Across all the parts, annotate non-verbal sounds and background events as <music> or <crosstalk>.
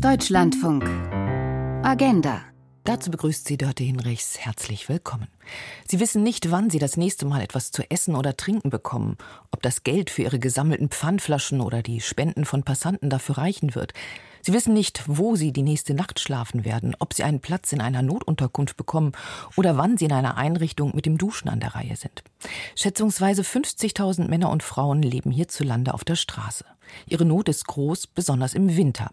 Deutschlandfunk. Agenda. Dazu begrüßt sie Dörte Hinrichs herzlich willkommen. Sie wissen nicht, wann Sie das nächste Mal etwas zu essen oder trinken bekommen, ob das Geld für Ihre gesammelten Pfandflaschen oder die Spenden von Passanten dafür reichen wird. Sie wissen nicht, wo Sie die nächste Nacht schlafen werden, ob Sie einen Platz in einer Notunterkunft bekommen oder wann Sie in einer Einrichtung mit dem Duschen an der Reihe sind. Schätzungsweise 50.000 Männer und Frauen leben hierzulande auf der Straße. Ihre Not ist groß, besonders im Winter.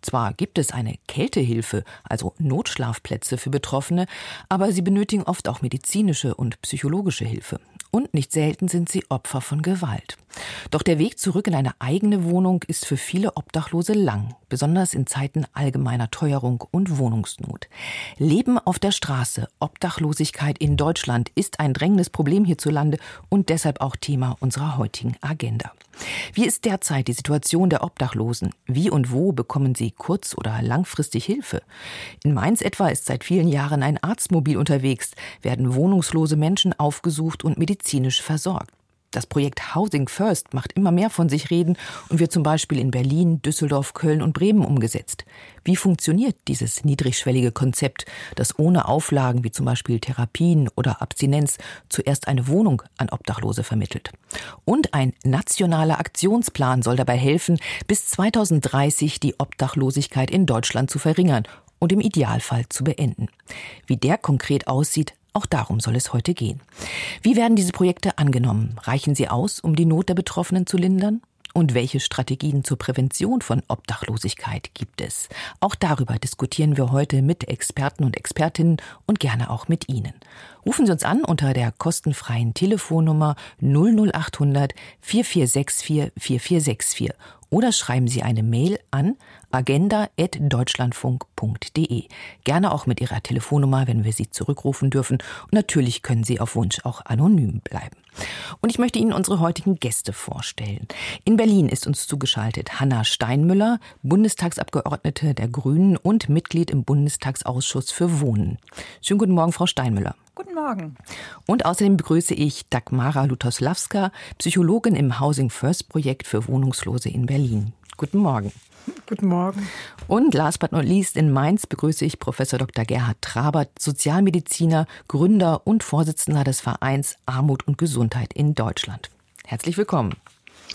Zwar gibt es eine Kältehilfe, also Notschlafplätze für Betroffene, aber sie benötigen oft auch medizinische und psychologische Hilfe. Und nicht selten sind sie Opfer von Gewalt. Doch der Weg zurück in eine eigene Wohnung ist für viele Obdachlose lang, besonders in Zeiten allgemeiner Teuerung und Wohnungsnot. Leben auf der Straße, Obdachlosigkeit in Deutschland ist ein drängendes Problem hierzulande und deshalb auch Thema unserer heutigen Agenda. Wie ist derzeit die Situation der Obdachlosen? Wie und wo bekommen sie kurz- oder langfristig Hilfe? In Mainz etwa ist seit vielen Jahren ein Arztmobil unterwegs, werden wohnungslose Menschen aufgesucht und medizinisch versorgt. Das Projekt Housing First macht immer mehr von sich reden und wird zum Beispiel in Berlin, Düsseldorf, Köln und Bremen umgesetzt. Wie funktioniert dieses niedrigschwellige Konzept, das ohne Auflagen wie zum Beispiel Therapien oder Abstinenz zuerst eine Wohnung an Obdachlose vermittelt? Und ein nationaler Aktionsplan soll dabei helfen, bis 2030 die Obdachlosigkeit in Deutschland zu verringern und im Idealfall zu beenden. Wie der konkret aussieht, auch darum soll es heute gehen. Wie werden diese Projekte angenommen? Reichen sie aus, um die Not der Betroffenen zu lindern? Und welche Strategien zur Prävention von Obdachlosigkeit gibt es? Auch darüber diskutieren wir heute mit Experten und Expertinnen und gerne auch mit Ihnen. Rufen Sie uns an unter der kostenfreien Telefonnummer 00800 4464 4464 oder schreiben Sie eine Mail an agenda.deutschlandfunk.de. Gerne auch mit Ihrer Telefonnummer, wenn wir Sie zurückrufen dürfen. Und natürlich können Sie auf Wunsch auch anonym bleiben. Und ich möchte Ihnen unsere heutigen Gäste vorstellen. In Berlin ist uns zugeschaltet Hanna Steinmüller, Bundestagsabgeordnete der Grünen und Mitglied im Bundestagsausschuss für Wohnen. Schönen guten Morgen, Frau Steinmüller. Guten Morgen. Und außerdem begrüße ich Dagmara Lutoslawska, Psychologin im Housing First Projekt für Wohnungslose in Berlin. Guten Morgen. Guten Morgen. Und last but not least in Mainz begrüße ich Professor Dr. Gerhard Trabert, Sozialmediziner, Gründer und Vorsitzender des Vereins Armut und Gesundheit in Deutschland. Herzlich willkommen.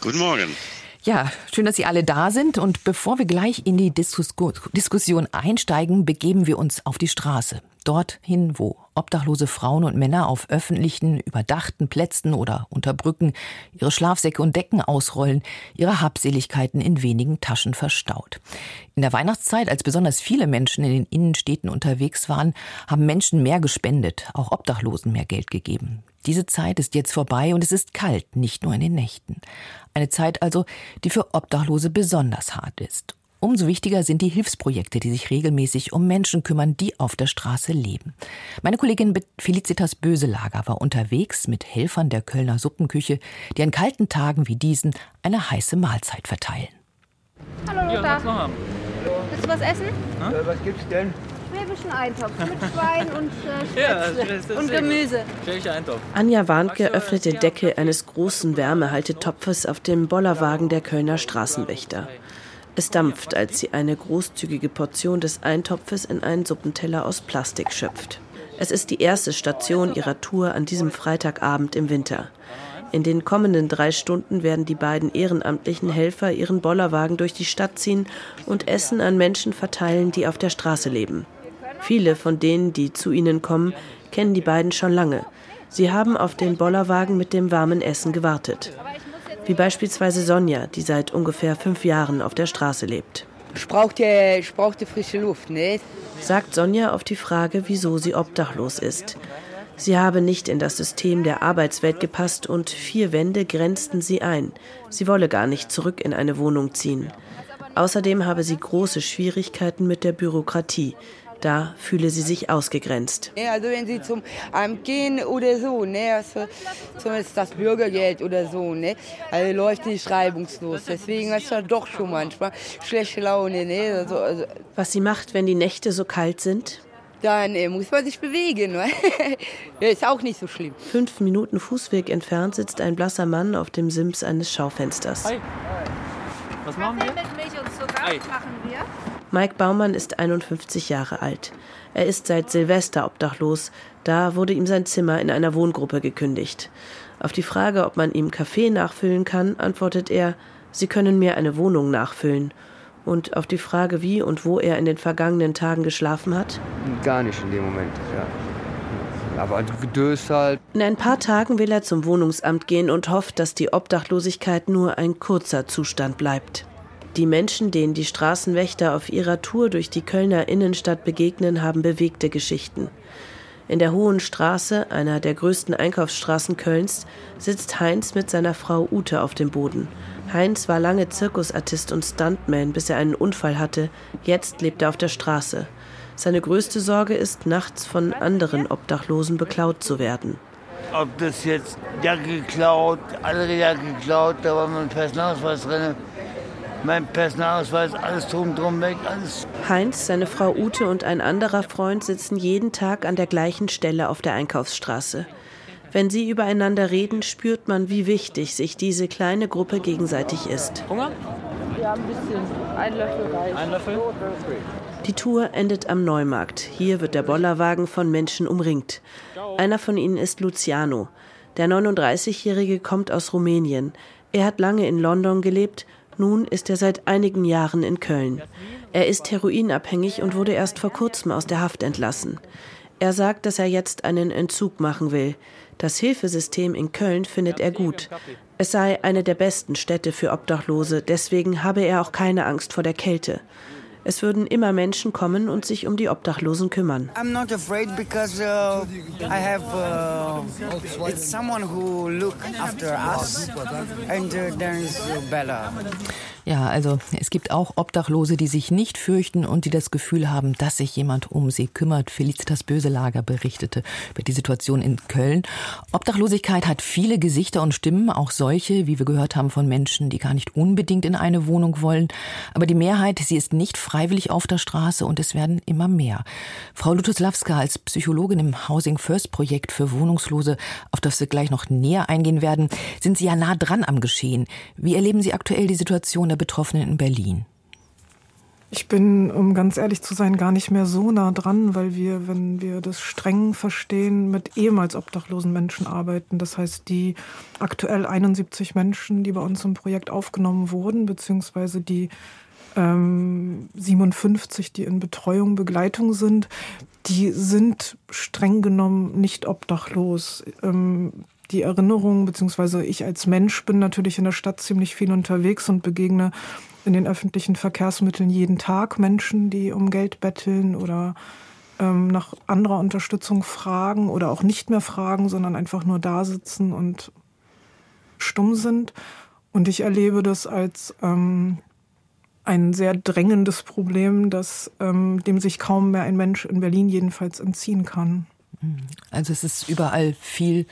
Guten Morgen. Ja, schön, dass Sie alle da sind. Und bevor wir gleich in die Diskus Diskussion einsteigen, begeben wir uns auf die Straße. Dorthin, wo obdachlose Frauen und Männer auf öffentlichen, überdachten Plätzen oder unter Brücken ihre Schlafsäcke und Decken ausrollen, ihre Habseligkeiten in wenigen Taschen verstaut. In der Weihnachtszeit, als besonders viele Menschen in den Innenstädten unterwegs waren, haben Menschen mehr gespendet, auch Obdachlosen mehr Geld gegeben. Diese Zeit ist jetzt vorbei und es ist kalt, nicht nur in den Nächten. Eine Zeit also, die für Obdachlose besonders hart ist. Umso wichtiger sind die Hilfsprojekte, die sich regelmäßig um Menschen kümmern, die auf der Straße leben. Meine Kollegin Felicitas Böselager war unterwegs mit Helfern der Kölner Suppenküche, die an kalten Tagen wie diesen eine heiße Mahlzeit verteilen. Hallo Lothar. Ja, Willst du was essen? Hm? Äh, was gibt's denn? Schwäbischen Eintopf mit Schwein und äh, ja, und Gemüse. Anja Warnke öffnet die Decke eines großen Wärmehaltetopfes auf dem Bollerwagen der Kölner Straßenwächter. Es dampft, als sie eine großzügige Portion des Eintopfes in einen Suppenteller aus Plastik schöpft. Es ist die erste Station ihrer Tour an diesem Freitagabend im Winter. In den kommenden drei Stunden werden die beiden ehrenamtlichen Helfer ihren Bollerwagen durch die Stadt ziehen und Essen an Menschen verteilen, die auf der Straße leben. Viele von denen, die zu ihnen kommen, kennen die beiden schon lange. Sie haben auf den Bollerwagen mit dem warmen Essen gewartet wie beispielsweise Sonja, die seit ungefähr fünf Jahren auf der Straße lebt. Ich brauchte, ich brauchte frische Luft, ne? Sagt Sonja auf die Frage, wieso sie obdachlos ist. Sie habe nicht in das System der Arbeitswelt gepasst und vier Wände grenzten sie ein. Sie wolle gar nicht zurück in eine Wohnung ziehen. Außerdem habe sie große Schwierigkeiten mit der Bürokratie. Da fühle sie sich ausgegrenzt. Ja, also wenn sie zum Amt gehen oder so, ne, also zumindest das Bürgergeld oder so, ne, also läuft nicht reibungslos. Deswegen ist ja doch schon manchmal schlechte Laune. Ne, also, also Was sie macht, wenn die Nächte so kalt sind? Dann äh, muss man sich bewegen. Ne? <laughs> ist auch nicht so schlimm. Fünf Minuten Fußweg entfernt sitzt ein blasser Mann auf dem Sims eines Schaufensters. Hi. Was machen wir? mit Milch und Zucker Hi. machen. Mike Baumann ist 51 Jahre alt. Er ist seit Silvester obdachlos. Da wurde ihm sein Zimmer in einer Wohngruppe gekündigt. Auf die Frage, ob man ihm Kaffee nachfüllen kann, antwortet er, Sie können mir eine Wohnung nachfüllen. Und auf die Frage, wie und wo er in den vergangenen Tagen geschlafen hat? Gar nicht in dem Moment, ja. Aber gedöst halt. In ein paar Tagen will er zum Wohnungsamt gehen und hofft, dass die Obdachlosigkeit nur ein kurzer Zustand bleibt. Die Menschen, denen die Straßenwächter auf ihrer Tour durch die Kölner Innenstadt begegnen, haben bewegte Geschichten. In der Hohen Straße, einer der größten Einkaufsstraßen Kölns, sitzt Heinz mit seiner Frau Ute auf dem Boden. Heinz war lange Zirkusartist und Stuntman, bis er einen Unfall hatte. Jetzt lebt er auf der Straße. Seine größte Sorge ist, nachts von anderen Obdachlosen beklaut zu werden. Ob das jetzt Jacke geklaut, andere Jacke geklaut, da war mein Personalausweis drin. Mein Personalausweis, alles drum, drum weg, alles. Heinz, seine Frau Ute und ein anderer Freund sitzen jeden Tag an der gleichen Stelle auf der Einkaufsstraße. Wenn sie übereinander reden, spürt man, wie wichtig sich diese kleine Gruppe gegenseitig ist. Hunger? Ja, ein bisschen. Ein Löffel reicht. Ein Löffel? Die Tour endet am Neumarkt. Hier wird der Bollerwagen von Menschen umringt. Einer von ihnen ist Luciano. Der 39-Jährige kommt aus Rumänien. Er hat lange in London gelebt, nun ist er seit einigen Jahren in Köln. Er ist heroinabhängig und wurde erst vor kurzem aus der Haft entlassen. Er sagt, dass er jetzt einen Entzug machen will. Das Hilfesystem in Köln findet er gut. Es sei eine der besten Städte für Obdachlose, deswegen habe er auch keine Angst vor der Kälte. Es würden immer Menschen kommen und sich um die Obdachlosen kümmern. I'm not afraid because uh, I have uh, it's someone who look after us and uh, there is Bella. Ja, also es gibt auch Obdachlose, die sich nicht fürchten und die das Gefühl haben, dass sich jemand um sie kümmert. Felicitas Böselager berichtete über die Situation in Köln. Obdachlosigkeit hat viele Gesichter und Stimmen, auch solche, wie wir gehört haben, von Menschen, die gar nicht unbedingt in eine Wohnung wollen. Aber die Mehrheit, sie ist nicht freiwillig auf der Straße und es werden immer mehr. Frau Lutoslawska als Psychologin im Housing First Projekt für Wohnungslose, auf das wir gleich noch näher eingehen werden, sind Sie ja nah dran am Geschehen. Wie erleben Sie aktuell die Situation der Betroffenen in Berlin? Ich bin, um ganz ehrlich zu sein, gar nicht mehr so nah dran, weil wir, wenn wir das streng verstehen, mit ehemals obdachlosen Menschen arbeiten. Das heißt, die aktuell 71 Menschen, die bei uns im Projekt aufgenommen wurden, beziehungsweise die ähm, 57, die in Betreuung, Begleitung sind, die sind streng genommen nicht obdachlos. Ähm, die Erinnerung, beziehungsweise ich als Mensch bin natürlich in der Stadt ziemlich viel unterwegs und begegne in den öffentlichen Verkehrsmitteln jeden Tag Menschen, die um Geld betteln oder ähm, nach anderer Unterstützung fragen oder auch nicht mehr fragen, sondern einfach nur da sitzen und stumm sind. Und ich erlebe das als ähm, ein sehr drängendes Problem, das, ähm, dem sich kaum mehr ein Mensch in Berlin jedenfalls entziehen kann. Also es ist überall viel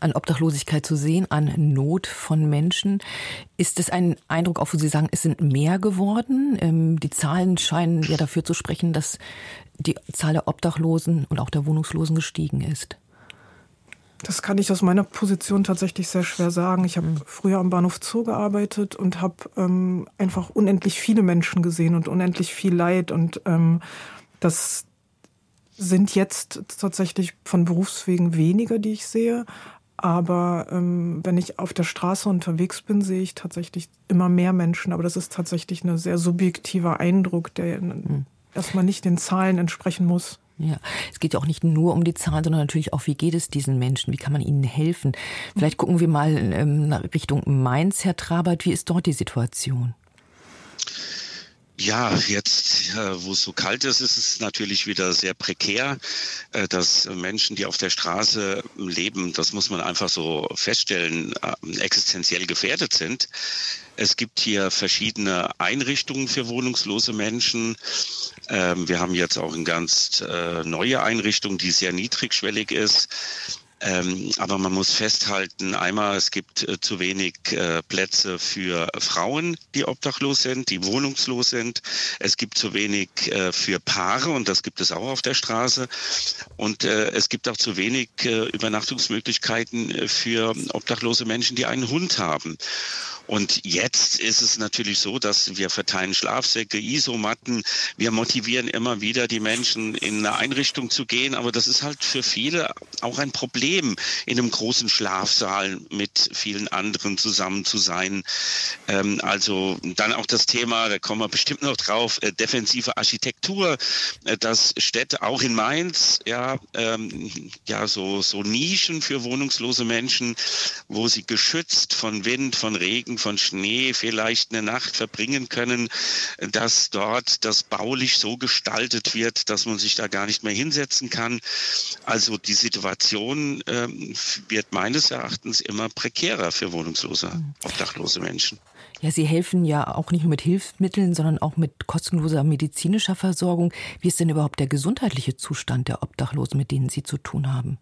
an Obdachlosigkeit zu sehen, an Not von Menschen. Ist es ein Eindruck, auch wo Sie sagen, es sind mehr geworden? Ähm, die Zahlen scheinen ja dafür zu sprechen, dass die Zahl der Obdachlosen und auch der Wohnungslosen gestiegen ist. Das kann ich aus meiner Position tatsächlich sehr schwer sagen. Ich habe mhm. früher am Bahnhof Zoo gearbeitet und habe ähm, einfach unendlich viele Menschen gesehen und unendlich viel Leid. Und ähm, das, sind jetzt tatsächlich von Berufswegen weniger, die ich sehe. Aber ähm, wenn ich auf der Straße unterwegs bin, sehe ich tatsächlich immer mehr Menschen. Aber das ist tatsächlich ein sehr subjektiver Eindruck, der mhm. erstmal nicht den Zahlen entsprechen muss. Ja, es geht ja auch nicht nur um die Zahlen, sondern natürlich auch, wie geht es diesen Menschen? Wie kann man ihnen helfen? Vielleicht gucken wir mal ähm, Richtung Mainz, Herr Trabert. Wie ist dort die Situation? Ja, jetzt, wo es so kalt ist, ist es natürlich wieder sehr prekär, äh, dass Menschen, die auf der Straße leben, das muss man einfach so feststellen, äh, existenziell gefährdet sind. Es gibt hier verschiedene Einrichtungen für wohnungslose Menschen. Ähm, wir haben jetzt auch eine ganz äh, neue Einrichtung, die sehr niedrigschwellig ist Ähm, aber man muss festhalten, einmal, es gibt äh, zu wenig äh, Plätze für Frauen, die obdachlos sind, die wohnungslos sind. Es gibt zu wenig äh, für Paare und das gibt es auch auf der Straße. Und äh, es gibt auch zu wenig äh, Übernachtungsmöglichkeiten äh, für obdachlose Menschen, die einen Hund haben. Und jetzt ist es natürlich so, dass wir verteilen Schlafsäcke, Isomatten. Wir motivieren immer wieder die Menschen, in eine Einrichtung zu gehen. Aber das ist halt für viele auch ein Problem, in einem großen Schlafsaal mit vielen anderen zusammen zu sein. Ähm, also dann auch das Thema, da kommen wir bestimmt noch drauf, äh, defensive Architektur, äh, dass Städte auch in Mainz, ja, ähm, ja, so, so Nischen für wohnungslose Menschen, wo sie geschützt von Wind, von Regen, von Schnee vielleicht eine Nacht verbringen können, dass dort das baulich so gestaltet wird, dass man sich da gar nicht mehr hinsetzen kann. Also die Situation äh, wird meines Erachtens immer prekärer für wohnungslose, obdachlose Menschen. Ja, Sie helfen ja auch nicht nur mit Hilfsmitteln, sondern auch mit kostenloser medizinischer Versorgung. Wie ist denn überhaupt der gesundheitliche Zustand der Obdachlosen, mit denen Sie zu tun haben?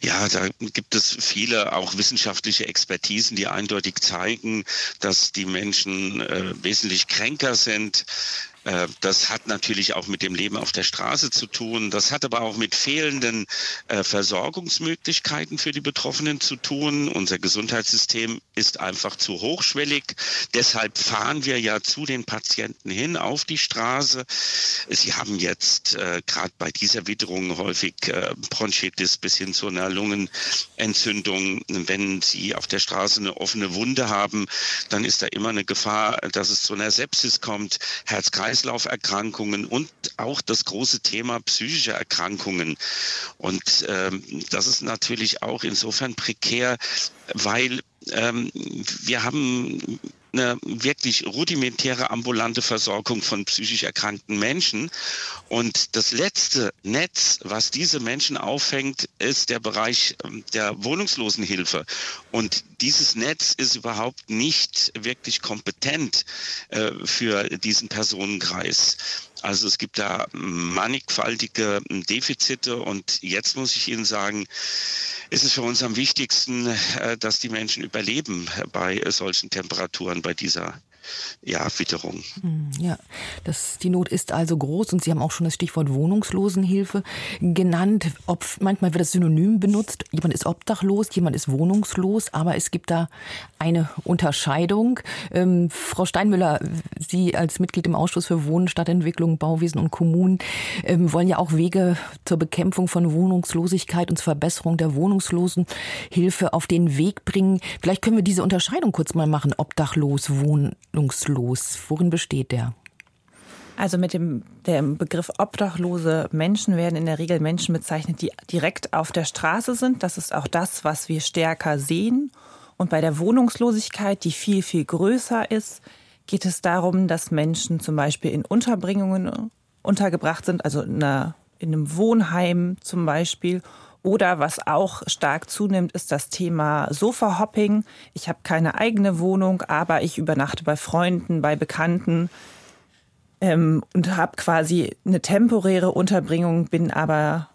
Ja, da gibt es viele auch wissenschaftliche Expertisen, die eindeutig zeigen, dass die Menschen äh, wesentlich kränker sind, das hat natürlich auch mit dem Leben auf der Straße zu tun. Das hat aber auch mit fehlenden äh, Versorgungsmöglichkeiten für die Betroffenen zu tun. Unser Gesundheitssystem ist einfach zu hochschwellig. Deshalb fahren wir ja zu den Patienten hin auf die Straße. Sie haben jetzt äh, gerade bei dieser Witterung häufig äh, Bronchitis bis hin zu einer Lungenentzündung. Wenn Sie auf der Straße eine offene Wunde haben, dann ist da immer eine Gefahr, dass es zu einer Sepsis kommt. Herz-Kreislauf Herz-Kreislauf-Erkrankungen und auch das große Thema psychische Erkrankungen. Und ähm, das ist natürlich auch insofern prekär, weil ähm, wir haben eine wirklich rudimentäre ambulante Versorgung von psychisch erkrankten Menschen. Und das letzte Netz, was diese Menschen auffängt, ist der Bereich ähm, der Wohnungslosenhilfe. Und dieses Netz ist überhaupt nicht wirklich kompetent äh, für diesen Personenkreis. Also es gibt da mannigfaltige Defizite und jetzt muss ich Ihnen sagen, ist es für uns am wichtigsten, äh, dass die Menschen überleben bei solchen Temperaturen, bei dieser ja, Witterung. Hm, ja, das, die Not ist also groß und Sie haben auch schon das Stichwort Wohnungslosenhilfe genannt. Ob, manchmal wird das Synonym benutzt. Jemand ist obdachlos, jemand ist wohnungslos, aber es gibt da eine Unterscheidung. Ähm, Frau Steinmüller, Sie als Mitglied im Ausschuss für Wohnen, Stadtentwicklung, Bauwesen und Kommunen ähm, wollen ja auch Wege zur Bekämpfung von Wohnungslosigkeit und zur Verbesserung der Wohnungslosenhilfe auf den Weg bringen. Vielleicht können wir diese Unterscheidung kurz mal machen, obdachlos, wohnen hoffnungslos. Worin besteht der? Also mit dem, dem Begriff obdachlose Menschen werden in der Regel Menschen bezeichnet, die direkt auf der Straße sind. Das ist auch das, was wir stärker sehen. Und bei der Wohnungslosigkeit, die viel, viel größer ist, geht es darum, dass Menschen zum Beispiel in Unterbringungen untergebracht sind, also in, einer, in einem Wohnheim zum Beispiel oder was auch stark zunimmt, ist das Thema Sofa-Hopping. Ich habe keine eigene Wohnung, aber ich übernachte bei Freunden, bei Bekannten ähm, und habe quasi eine temporäre Unterbringung, bin aber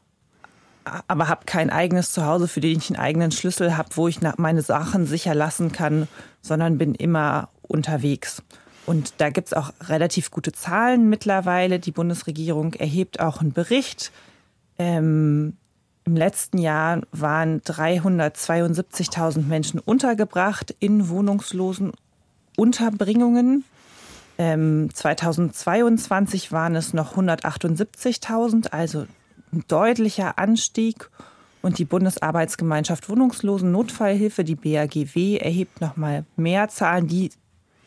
aber habe kein eigenes Zuhause, für den ich einen eigenen Schlüssel habe, wo ich meine Sachen sicher lassen kann, sondern bin immer unterwegs. Und da gibt es auch relativ gute Zahlen mittlerweile. Die Bundesregierung erhebt auch einen Bericht. Ähm, im letzten Jahr waren 372.000 Menschen untergebracht in wohnungslosen Unterbringungen. Ähm, 2022 waren es noch 178.000, also ein deutlicher Anstieg. Und die Bundesarbeitsgemeinschaft Wohnungslosen Notfallhilfe, die BAGW, erhebt noch mal mehr Zahlen. Die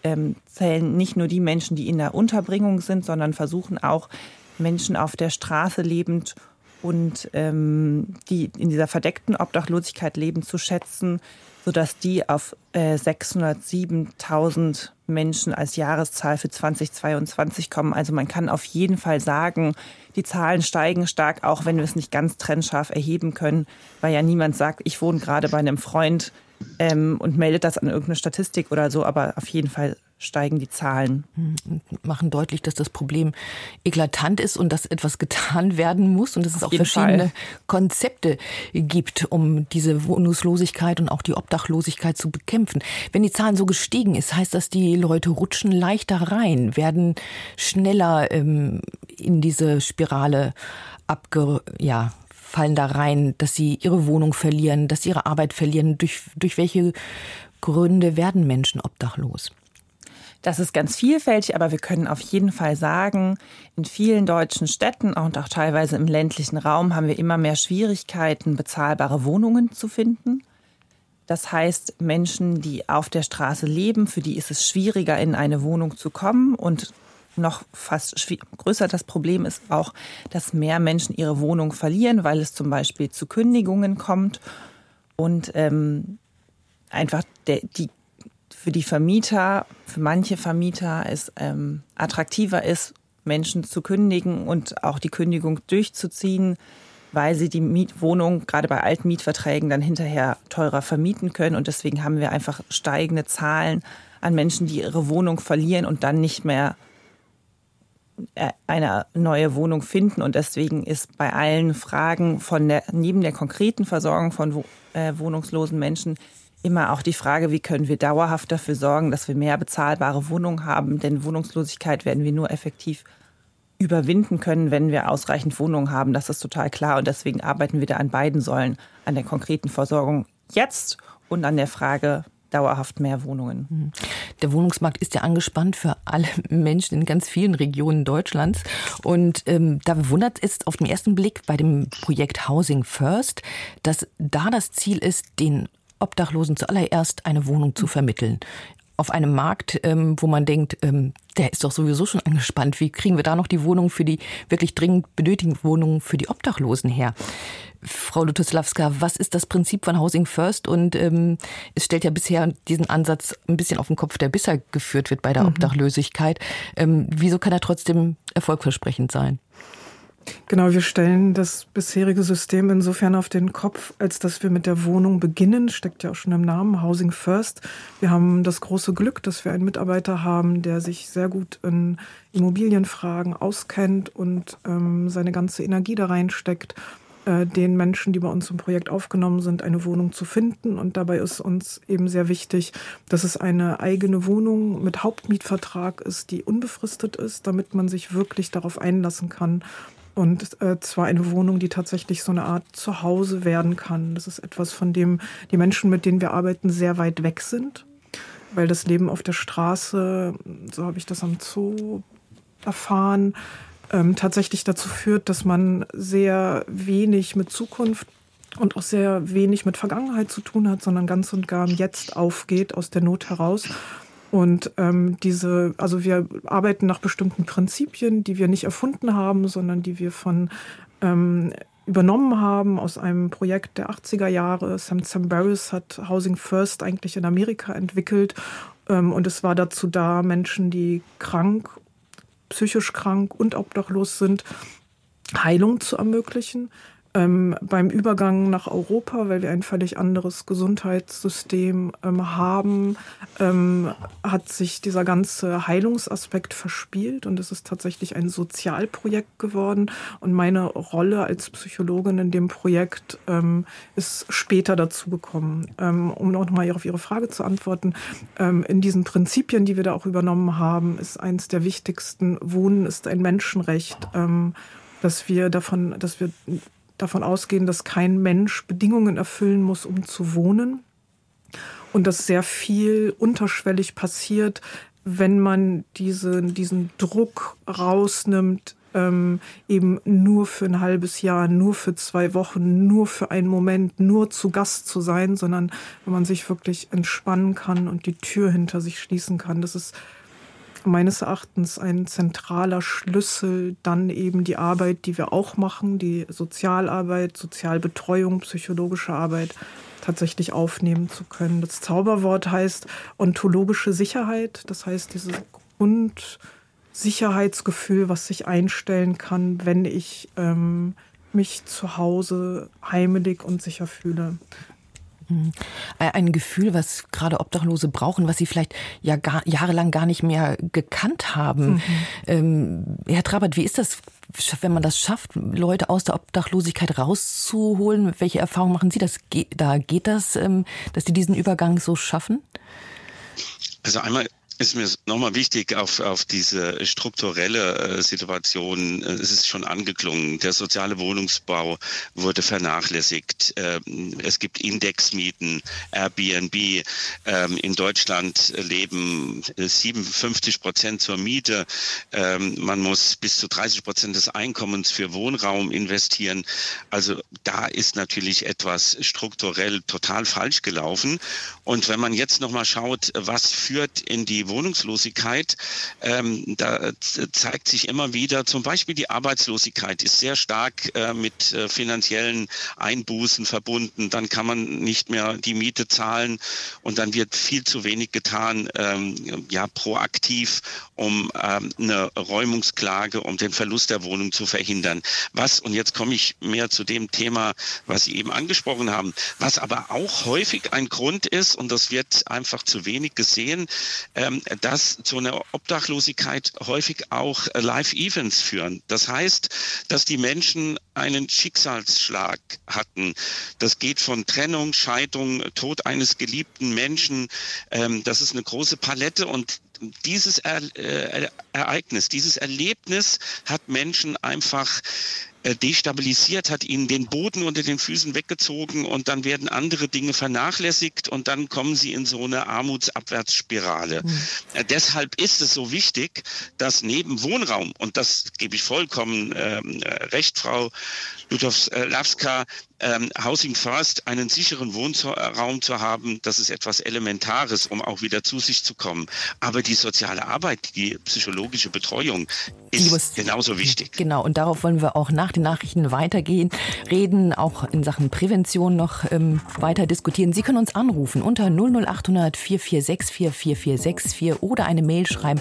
ähm, zählen nicht nur die Menschen, die in der Unterbringung sind, sondern versuchen auch Menschen auf der Straße lebend und ähm, die in dieser verdeckten Obdachlosigkeit leben zu schätzen, sodass die auf äh, 607.000 Menschen als Jahreszahl für 2022 kommen. Also man kann auf jeden Fall sagen, die Zahlen steigen stark, auch wenn wir es nicht ganz trennscharf erheben können, weil ja niemand sagt, ich wohne gerade bei einem Freund ähm, und meldet das an irgendeine Statistik oder so, aber auf jeden Fall steigen die Zahlen. Hm, machen deutlich, dass das Problem eklatant ist und dass etwas getan werden muss und dass es auch verschiedene Fall. Konzepte gibt, um diese Wohnungslosigkeit und auch die Obdachlosigkeit zu bekämpfen. Wenn die Zahlen so gestiegen ist, heißt das, die Leute rutschen leichter rein, werden schneller ähm, in diese Spirale abge, ja, fallen da rein, dass sie ihre Wohnung verlieren, dass sie ihre Arbeit verlieren. Durch, durch welche Gründe werden Menschen obdachlos? Das ist ganz vielfältig, aber wir können auf jeden Fall sagen, in vielen deutschen Städten und auch teilweise im ländlichen Raum haben wir immer mehr Schwierigkeiten, bezahlbare Wohnungen zu finden. Das heißt, Menschen, die auf der Straße leben, für die ist es schwieriger, in eine Wohnung zu kommen. Und noch fast größer das Problem ist auch, dass mehr Menschen ihre Wohnung verlieren, weil es zum Beispiel zu Kündigungen kommt und ähm, einfach der, die für die Vermieter, für manche Vermieter es ähm, attraktiver ist, Menschen zu kündigen und auch die Kündigung durchzuziehen, weil sie die Mietwohnung gerade bei alten Mietverträgen dann hinterher teurer vermieten können. Und deswegen haben wir einfach steigende Zahlen an Menschen, die ihre Wohnung verlieren und dann nicht mehr äh, eine neue Wohnung finden. Und deswegen ist bei allen Fragen von der, neben der konkreten Versorgung von äh, wohnungslosen Menschen immer auch die Frage, wie können wir dauerhaft dafür sorgen, dass wir mehr bezahlbare Wohnungen haben. Denn Wohnungslosigkeit werden wir nur effektiv überwinden können, wenn wir ausreichend Wohnungen haben. Das ist total klar. Und deswegen arbeiten wir da an beiden Säulen, an der konkreten Versorgung jetzt und an der Frage, dauerhaft mehr Wohnungen. Mhm. Der Wohnungsmarkt ist ja angespannt für alle <laughs> Menschen in ganz vielen Regionen Deutschlands. Und ähm, da wundert es auf den ersten Blick bei dem Projekt Housing First, dass da das Ziel ist, den Obdachlosen zuallererst eine Wohnung zu vermitteln. Auf einem Markt, ähm, wo man denkt, ähm, der ist doch sowieso schon angespannt. Wie kriegen wir da noch die Wohnung für die wirklich dringend benötigten Wohnungen für die Obdachlosen her? Frau Lutoslawska, was ist das Prinzip von Housing First? Und ähm, es stellt ja bisher diesen Ansatz ein bisschen auf den Kopf, der bisher geführt wird bei der mhm. Obdachlosigkeit. Ähm, wieso kann er trotzdem erfolgversprechend sein? Genau, wir stellen das bisherige System insofern auf den Kopf, als dass wir mit der Wohnung beginnen, steckt ja auch schon im Namen, Housing First. Wir haben das große Glück, dass wir einen Mitarbeiter haben, der sich sehr gut in Immobilienfragen auskennt und ähm, seine ganze Energie da reinsteckt, äh, den Menschen, die bei uns im Projekt aufgenommen sind, eine Wohnung zu finden. Und dabei ist uns eben sehr wichtig, dass es eine eigene Wohnung mit Hauptmietvertrag ist, die unbefristet ist, damit man sich wirklich darauf einlassen kann, und äh, zwar eine Wohnung, die tatsächlich so eine Art Zuhause werden kann. Das ist etwas, von dem die Menschen, mit denen wir arbeiten, sehr weit weg sind. Weil das Leben auf der Straße, so habe ich das am Zoo erfahren, ähm, tatsächlich dazu führt, dass man sehr wenig mit Zukunft und auch sehr wenig mit Vergangenheit zu tun hat, sondern ganz und gar Jetzt aufgeht aus der Not heraus und ähm, diese, also wir arbeiten nach bestimmten Prinzipien, die wir nicht erfunden haben, sondern die wir von ähm, übernommen haben aus einem Projekt der 80er Jahre. Sam, Sam Barris hat Housing First eigentlich in Amerika entwickelt. Ähm, und es war dazu da, Menschen, die krank, psychisch krank und obdachlos sind, Heilung zu ermöglichen ähm, beim Übergang nach Europa, weil wir ein völlig anderes Gesundheitssystem ähm, haben, ähm, hat sich dieser ganze Heilungsaspekt verspielt und es ist tatsächlich ein Sozialprojekt geworden. Und meine Rolle als Psychologin in dem Projekt ähm, ist später dazu gekommen. Ähm, um noch mal auf Ihre Frage zu antworten, ähm, in diesen Prinzipien, die wir da auch übernommen haben, ist eins der wichtigsten, Wohnen ist ein Menschenrecht dass wir davon, dass wir davon ausgehen, dass kein Mensch Bedingungen erfüllen muss, um zu wohnen. Und dass sehr viel unterschwellig passiert, wenn man diese, diesen Druck rausnimmt, ähm, eben nur für ein halbes Jahr, nur für zwei Wochen, nur für einen Moment, nur zu Gast zu sein, sondern wenn man sich wirklich entspannen kann und die Tür hinter sich schließen kann. Das ist meines Erachtens ein zentraler Schlüssel, dann eben die Arbeit, die wir auch machen, die Sozialarbeit, Sozialbetreuung, psychologische Arbeit tatsächlich aufnehmen zu können. Das Zauberwort heißt ontologische Sicherheit, das heißt dieses Grundsicherheitsgefühl, was sich einstellen kann, wenn ich ähm, mich zu Hause heimelig und sicher fühle. Mhm. Ein Gefühl, was gerade Obdachlose brauchen, was sie vielleicht ja gar, jahrelang gar nicht mehr gekannt haben. Mhm. Ähm, Herr Trabert, wie ist das, wenn man das schafft, Leute aus der Obdachlosigkeit rauszuholen? Welche Erfahrungen machen Sie? Das, da geht das, ähm, dass die diesen Übergang so schaffen? Also einmal ist mir nochmal wichtig auf, auf diese strukturelle äh, Situation. Äh, es ist schon angeklungen. Der soziale Wohnungsbau wurde vernachlässigt. Ähm, es gibt Indexmieten, Airbnb. Ähm, in Deutschland leben 57 Prozent zur Miete. Ähm, man muss bis zu 30 Prozent des Einkommens für Wohnraum investieren. Also da ist natürlich etwas strukturell total falsch gelaufen. Und wenn man jetzt nochmal schaut, was führt in die Wohnungslosigkeit, ähm, da zeigt sich immer wieder, zum Beispiel die Arbeitslosigkeit ist sehr stark äh, mit äh, finanziellen Einbußen verbunden. Dann kann man nicht mehr die Miete zahlen und dann wird viel zu wenig getan, ähm, ja, proaktiv, um ähm, eine Räumungsklage, um den Verlust der Wohnung zu verhindern. Was, und jetzt komme ich mehr zu dem Thema, was Sie eben angesprochen haben, was aber auch häufig ein Grund ist, und das wird einfach zu wenig gesehen, ähm, dass zu einer Obdachlosigkeit häufig auch äh, Live-Events führen. Das heißt, dass die Menschen einen Schicksalsschlag hatten. Das geht von Trennung, Scheidung, Tod eines geliebten Menschen. Ähm, das ist eine große Palette und dieses äh, Ereignis, dieses Erlebnis hat Menschen einfach destabilisiert, hat ihnen den Boden unter den Füßen weggezogen und dann werden andere Dinge vernachlässigt und dann kommen sie in so eine Armutsabwärtsspirale. Mhm. Äh, deshalb ist es so wichtig, dass neben Wohnraum, und das gebe ich vollkommen ähm, äh, recht, Frau Ludowska, ähm, Housing First, einen sicheren Wohnraum zu haben, das ist etwas Elementares, um auch wieder zu sich zu kommen. Aber die soziale Arbeit, die psychologische Betreuung ist muss, genauso wichtig. Genau, und darauf wollen wir auch nach den Nachrichten weitergehen, reden, auch in Sachen Prävention noch ähm, weiter diskutieren. Sie können uns anrufen unter 00800 4464 4464 oder eine Mail schreiben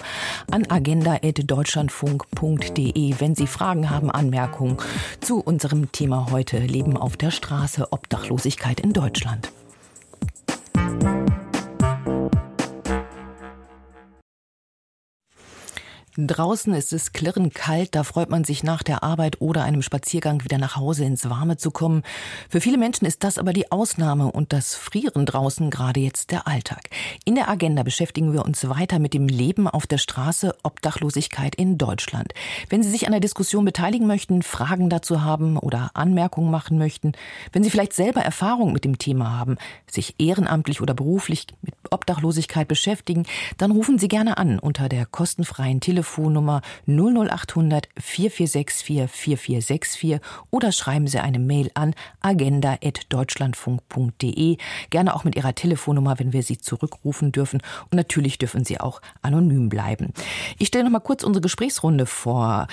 an agenda.deutschlandfunk.de, wenn Sie Fragen haben, Anmerkungen zu unserem Thema heute Leben auf der Straße, Obdachlosigkeit in Deutschland. Draußen ist es klirrend kalt, da freut man sich nach der Arbeit oder einem Spaziergang wieder nach Hause ins Warme zu kommen. Für viele Menschen ist das aber die Ausnahme und das Frieren draußen gerade jetzt der Alltag. In der Agenda beschäftigen wir uns weiter mit dem Leben auf der Straße, Obdachlosigkeit in Deutschland. Wenn Sie sich an der Diskussion beteiligen möchten, Fragen dazu haben oder Anmerkungen machen möchten, wenn Sie vielleicht selber Erfahrung mit dem Thema haben, sich ehrenamtlich oder beruflich mit Obdachlosigkeit beschäftigen, dann rufen Sie gerne an unter der kostenfreien Telefon Telefonnummer 00800 4464 4464 oder schreiben Sie eine Mail an agenda.deutschlandfunk.de. Gerne auch mit Ihrer Telefonnummer, wenn wir Sie zurückrufen dürfen. Und natürlich dürfen Sie auch anonym bleiben. Ich stelle noch mal kurz unsere Gesprächsrunde vor.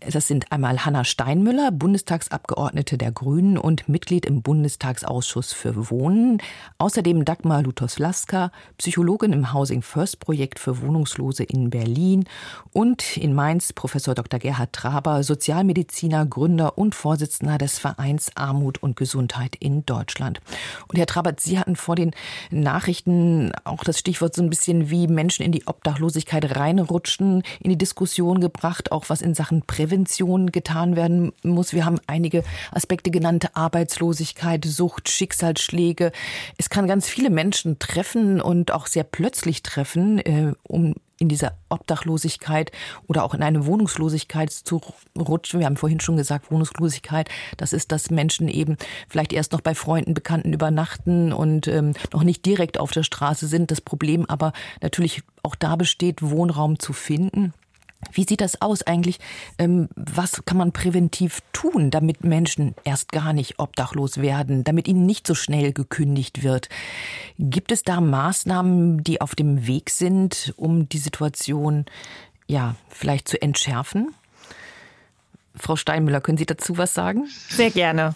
Das sind einmal Hanna Steinmüller, Bundestagsabgeordnete der Grünen und Mitglied im Bundestagsausschuss für Wohnen. Außerdem Dagmar Lutoslaska, Psychologin im Housing First Projekt für Wohnungslose in Berlin. Und in Mainz Professor Dr. Gerhard Traber, Sozialmediziner, Gründer und Vorsitzender des Vereins Armut und Gesundheit in Deutschland. Und Herr Trabert, Sie hatten vor den Nachrichten auch das Stichwort so ein bisschen wie Menschen in die Obdachlosigkeit reinrutschen, in die Diskussion gebracht, auch was in Sachen Prävention Prävention getan werden muss. Wir haben einige Aspekte genannt, Arbeitslosigkeit, Sucht, Schicksalsschläge. Es kann ganz viele Menschen treffen und auch sehr plötzlich treffen, äh, um in dieser Obdachlosigkeit oder auch in eine Wohnungslosigkeit zu rutschen. Wir haben vorhin schon gesagt, Wohnungslosigkeit, das ist, dass Menschen eben vielleicht erst noch bei Freunden, Bekannten übernachten und ähm, noch nicht direkt auf der Straße sind. Das Problem aber natürlich auch da besteht, Wohnraum zu finden. Wie sieht das aus eigentlich? Ähm, was kann man präventiv tun, damit Menschen erst gar nicht obdachlos werden, damit ihnen nicht so schnell gekündigt wird? Gibt es da Maßnahmen, die auf dem Weg sind, um die Situation ja vielleicht zu entschärfen? Frau Steinmüller, können Sie dazu was sagen? Sehr gerne.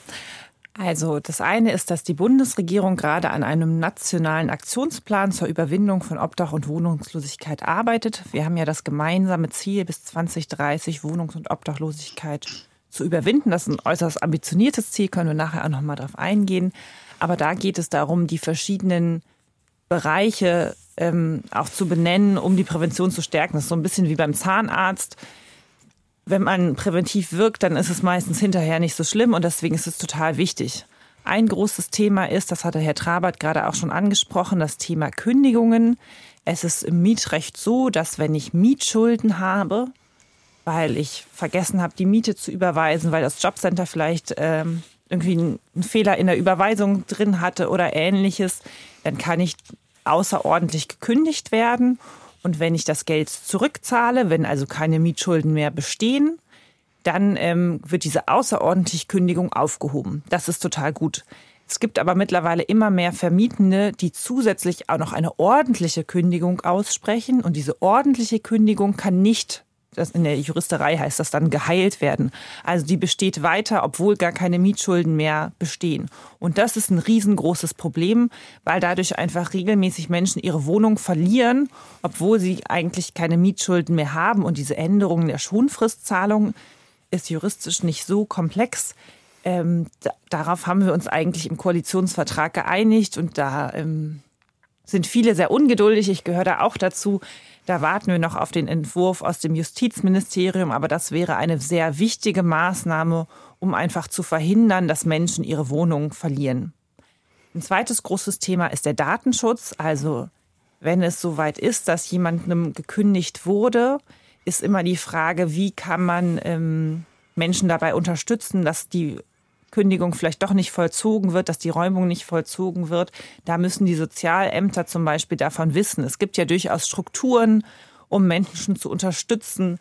Also das eine ist, dass die Bundesregierung gerade an einem nationalen Aktionsplan zur Überwindung von Obdach und Wohnungslosigkeit arbeitet. Wir haben ja das gemeinsame Ziel, bis 2030 Wohnungs- und Obdachlosigkeit zu überwinden. Das ist ein äußerst ambitioniertes Ziel, können wir nachher auch noch mal darauf eingehen. Aber da geht es darum, die verschiedenen Bereiche ähm, auch zu benennen, um die Prävention zu stärken. Das ist so ein bisschen wie beim Zahnarzt. Wenn man präventiv wirkt, dann ist es meistens hinterher nicht so schlimm und deswegen ist es total wichtig. Ein großes Thema ist, das hatte Herr Trabert gerade auch schon angesprochen, das Thema Kündigungen. Es ist im Mietrecht so, dass wenn ich Mietschulden habe, weil ich vergessen habe, die Miete zu überweisen, weil das Jobcenter vielleicht ähm, irgendwie einen Fehler in der Überweisung drin hatte oder ähnliches, dann kann ich außerordentlich gekündigt werden. Und wenn ich das Geld zurückzahle, wenn also keine Mietschulden mehr bestehen, dann ähm, wird diese außerordentliche Kündigung aufgehoben. Das ist total gut. Es gibt aber mittlerweile immer mehr Vermietende, die zusätzlich auch noch eine ordentliche Kündigung aussprechen. Und diese ordentliche Kündigung kann nicht das in der Juristerei heißt das dann geheilt werden. Also die besteht weiter, obwohl gar keine Mietschulden mehr bestehen. Und das ist ein riesengroßes Problem, weil dadurch einfach regelmäßig Menschen ihre Wohnung verlieren, obwohl sie eigentlich keine Mietschulden mehr haben. Und diese Änderung der Schonfristzahlung ist juristisch nicht so komplex. Ähm, da, darauf haben wir uns eigentlich im Koalitionsvertrag geeinigt und da ähm, sind viele sehr ungeduldig. Ich gehöre da auch dazu. Da warten wir noch auf den Entwurf aus dem Justizministerium, aber das wäre eine sehr wichtige Maßnahme, um einfach zu verhindern, dass Menschen ihre Wohnungen verlieren. Ein zweites großes Thema ist der Datenschutz. Also wenn es soweit ist, dass jemandem gekündigt wurde, ist immer die Frage, wie kann man ähm, Menschen dabei unterstützen, dass die Kündigung vielleicht doch nicht vollzogen wird, dass die Räumung nicht vollzogen wird. Da müssen die Sozialämter zum Beispiel davon wissen. Es gibt ja durchaus Strukturen, um Menschen zu unterstützen,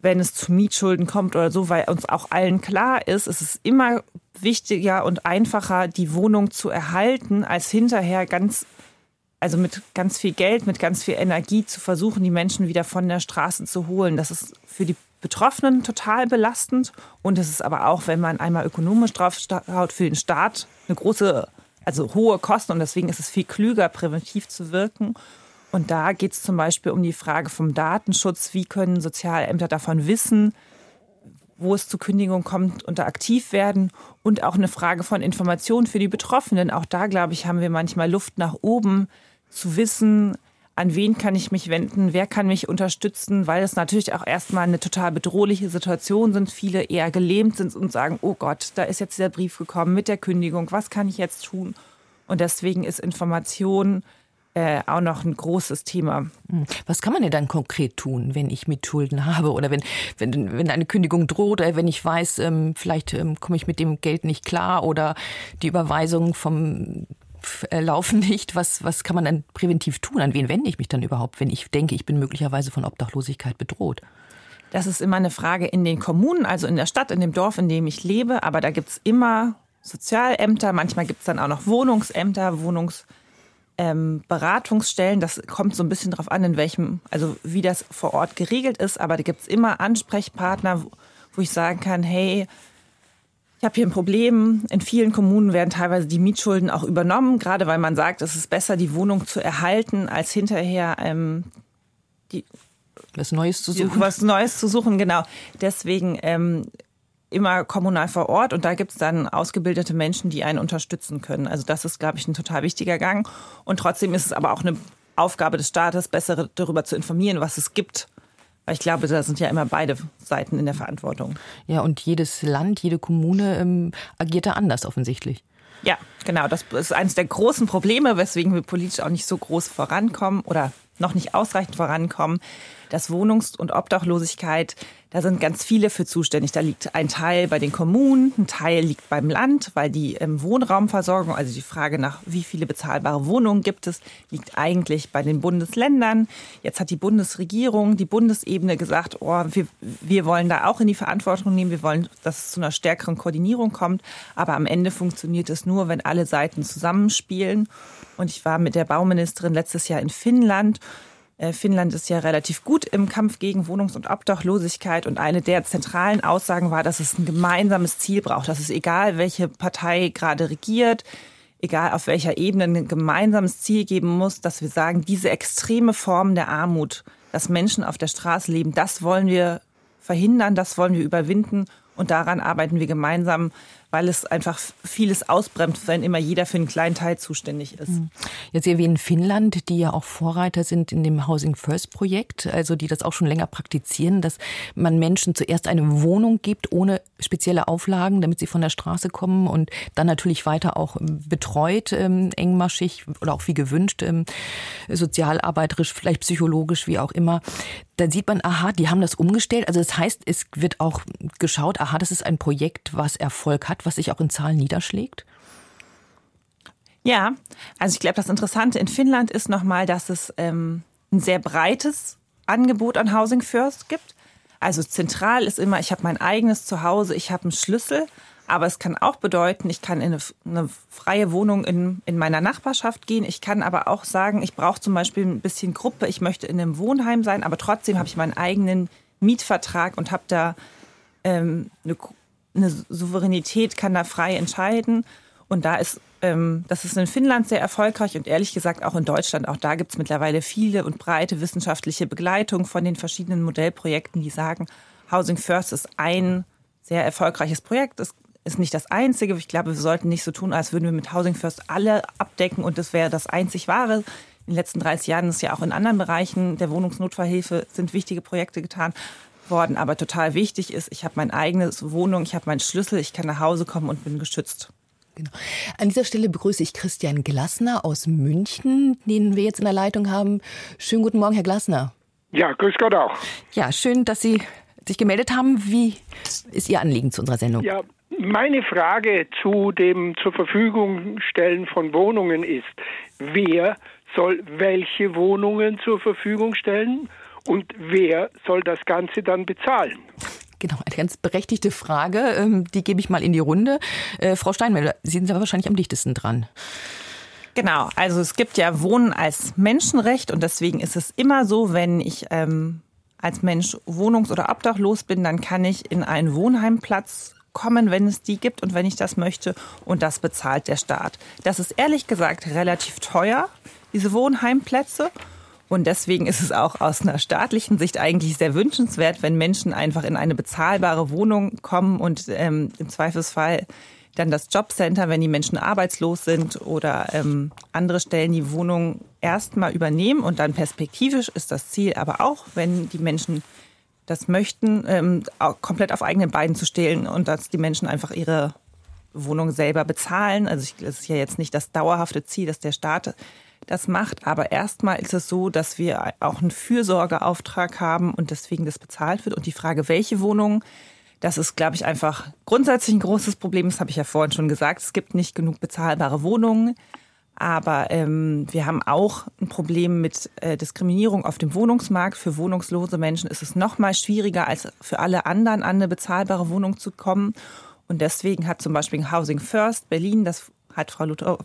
wenn es zu Mietschulden kommt oder so, weil uns auch allen klar ist, es ist immer wichtiger und einfacher, die Wohnung zu erhalten, als hinterher ganz, also mit ganz viel Geld, mit ganz viel Energie zu versuchen, die Menschen wieder von der Straße zu holen. Das ist für die Betroffenen total belastend. Und es ist aber auch, wenn man einmal ökonomisch drauf schaut, für den Staat eine große, also hohe Kosten. Und deswegen ist es viel klüger, präventiv zu wirken. Und da geht es zum Beispiel um die Frage vom Datenschutz. Wie können Sozialämter davon wissen, wo es zu Kündigung kommt und da aktiv werden? Und auch eine Frage von Informationen für die Betroffenen. Auch da, glaube ich, haben wir manchmal Luft nach oben zu wissen, an wen kann ich mich wenden, wer kann mich unterstützen, weil es natürlich auch erstmal eine total bedrohliche Situation sind. Viele eher gelähmt sind und sagen, oh Gott, da ist jetzt der Brief gekommen mit der Kündigung, was kann ich jetzt tun? Und deswegen ist Information äh, auch noch ein großes Thema. Hm. Was kann man denn dann konkret tun, wenn ich Mitschulden habe oder wenn, wenn, wenn eine Kündigung droht oder wenn ich weiß, ähm, vielleicht ähm, komme ich mit dem Geld nicht klar oder die Überweisung vom äh, laufen nicht. Was, was kann man dann präventiv tun? An wen wende ich mich dann überhaupt, wenn ich denke, ich bin möglicherweise von Obdachlosigkeit bedroht? Das ist immer eine Frage in den Kommunen, also in der Stadt, in dem Dorf, in dem ich lebe. Aber da gibt es immer Sozialämter, manchmal gibt es dann auch noch Wohnungsämter, Wohnungsberatungsstellen. Ähm, das kommt so ein bisschen darauf an, in welchem, also wie das vor Ort geregelt ist. Aber da gibt es immer Ansprechpartner, wo ich sagen kann, hey, habe hier ein Problem. In vielen Kommunen werden teilweise die Mietschulden auch übernommen, gerade weil man sagt, es ist besser, die Wohnung zu erhalten, als hinterher ähm, die, was Neues zu suchen. Was Neues zu suchen, genau. Deswegen ähm, immer kommunal vor Ort und da gibt es dann ausgebildete Menschen, die einen unterstützen können. Also das ist, glaube ich, ein total wichtiger Gang. Und trotzdem ist es aber auch eine Aufgabe des Staates, besser darüber zu informieren, was es gibt ich glaube, da sind ja immer beide Seiten in der Verantwortung. Ja, und jedes Land, jede Kommune ähm, agiert da anders offensichtlich. Ja, genau. Das ist eines der großen Probleme, weswegen wir politisch auch nicht so groß vorankommen oder noch nicht ausreichend vorankommen dass Wohnungs- und Obdachlosigkeit, da sind ganz viele für zuständig. Da liegt ein Teil bei den Kommunen, ein Teil liegt beim Land, weil die ähm, Wohnraumversorgung, also die Frage nach, wie viele bezahlbare Wohnungen gibt es, liegt eigentlich bei den Bundesländern. Jetzt hat die Bundesregierung, die Bundesebene gesagt, oh, wir, wir wollen da auch in die Verantwortung nehmen, wir wollen, dass es zu einer stärkeren Koordinierung kommt. Aber am Ende funktioniert es nur, wenn alle Seiten zusammenspielen. Und ich war mit der Bauministerin letztes Jahr in Finnland Finnland ist ja relativ gut im Kampf gegen Wohnungs- und Obdachlosigkeit und eine der zentralen Aussagen war, dass es ein gemeinsames Ziel braucht. Dass es egal, welche Partei gerade regiert, egal auf welcher Ebene ein gemeinsames Ziel geben muss, dass wir sagen, diese extreme Form der Armut, dass Menschen auf der Straße leben, das wollen wir verhindern, das wollen wir überwinden und daran arbeiten wir gemeinsam, weil es einfach vieles ausbremst, wenn immer jeder für einen kleinen Teil zuständig ist. Mhm. Jetzt erwähnen Finnland, die ja auch Vorreiter sind in dem Housing First Projekt, also die das auch schon länger praktizieren, dass man Menschen zuerst eine Wohnung gibt ohne spezielle Auflagen, damit sie von der Straße kommen und dann natürlich weiter auch betreut, ähm, engmaschig oder auch wie gewünscht, ähm, sozialarbeiterisch, vielleicht psychologisch, wie auch immer. Dann sieht man, aha, die haben das umgestellt. Also das heißt, es wird auch geschaut, aha, das ist ein Projekt, was Erfolg hat, was sich auch in Zahlen niederschlägt? Ja, also ich glaube, das Interessante in Finnland ist nochmal, dass es ähm, ein sehr breites Angebot an Housing First gibt. Also zentral ist immer, ich habe mein eigenes Zuhause, ich habe einen Schlüssel, aber es kann auch bedeuten, ich kann in eine, eine, freie Wohnung in, in meiner Nachbarschaft gehen. Ich kann aber auch sagen, ich brauche zum Beispiel ein bisschen Gruppe, ich möchte in einem Wohnheim sein, aber trotzdem habe ich meinen eigenen Mietvertrag und habe da ähm, eine eine Souveränität, kann da frei entscheiden. Und da ist, ähm, das ist in Finnland sehr erfolgreich und ehrlich gesagt auch in Deutschland. Auch da gibt es mittlerweile viele und breite wissenschaftliche Begleitung von den verschiedenen Modellprojekten, die sagen, Housing First ist ein sehr erfolgreiches Projekt. Es ist nicht das einzige. Ich glaube, wir sollten nicht so tun, als würden wir mit Housing First alle abdecken und das wäre das einzig wahre. In den letzten 30 Jahren ist ja auch in anderen Bereichen der Wohnungsnotfallhilfe sind wichtige Projekte getan worden, aber total wichtig ist, ich habe meine eigene Wohnung, ich habe meinen Schlüssel, ich kann nach Hause kommen und bin geschützt. Genau. An dieser Stelle begrüße ich Christian Glassner aus München, den wir jetzt in der Leitung haben. Schönen guten Morgen, Herr Glassner. Ja, grüß Gott auch. Ja, schön, dass Sie sich gemeldet haben. Wie ist Ihr Anliegen zu unserer Sendung? Ja, meine Frage zu dem zur Verfügung stellen von Wohnungen ist, wer soll welche Wohnungen zur Verfügung stellen und wer soll das Ganze dann bezahlen? Genau, eine ganz berechtigte Frage. Ähm, die gebe ich mal in die Runde. Äh, Frau Steinmüller, Sie sind aber wahrscheinlich am dichtesten dran. Genau, also es gibt ja Wohnen als Menschenrecht und deswegen ist es immer so, wenn ich ähm, als Mensch wohnungs- oder obdachlos bin, dann kann ich in einen Wohnheimplatz kommen, wenn es die gibt und wenn ich das möchte und das bezahlt der Staat. Das ist ehrlich gesagt relativ teuer, diese Wohnheimplätze. Und deswegen ist es auch aus einer staatlichen Sicht eigentlich sehr wünschenswert, wenn Menschen einfach in eine bezahlbare Wohnung kommen und ähm, im Zweifelsfall dann das Jobcenter, wenn die Menschen arbeitslos sind oder ähm, andere Stellen die Wohnung erstmal übernehmen und dann perspektivisch ist das Ziel aber auch, wenn die Menschen das möchten, ähm, komplett auf eigenen Beinen zu stehlen und dass die Menschen einfach ihre Wohnung selber bezahlen. Also es ist ja jetzt nicht das dauerhafte Ziel, dass der Staat das macht. Aber erstmal ist es so, dass wir auch einen Fürsorgeauftrag haben und deswegen das bezahlt wird. Und die Frage, welche Wohnungen, das ist, glaube ich, einfach grundsätzlich ein großes Problem. Das habe ich ja vorhin schon gesagt. Es gibt nicht genug bezahlbare Wohnungen. Aber ähm, wir haben auch ein Problem mit äh, Diskriminierung auf dem Wohnungsmarkt. Für wohnungslose Menschen ist es noch mal schwieriger, als für alle anderen an eine bezahlbare Wohnung zu kommen. Und deswegen hat zum Beispiel Housing First Berlin, das hat Frau Luther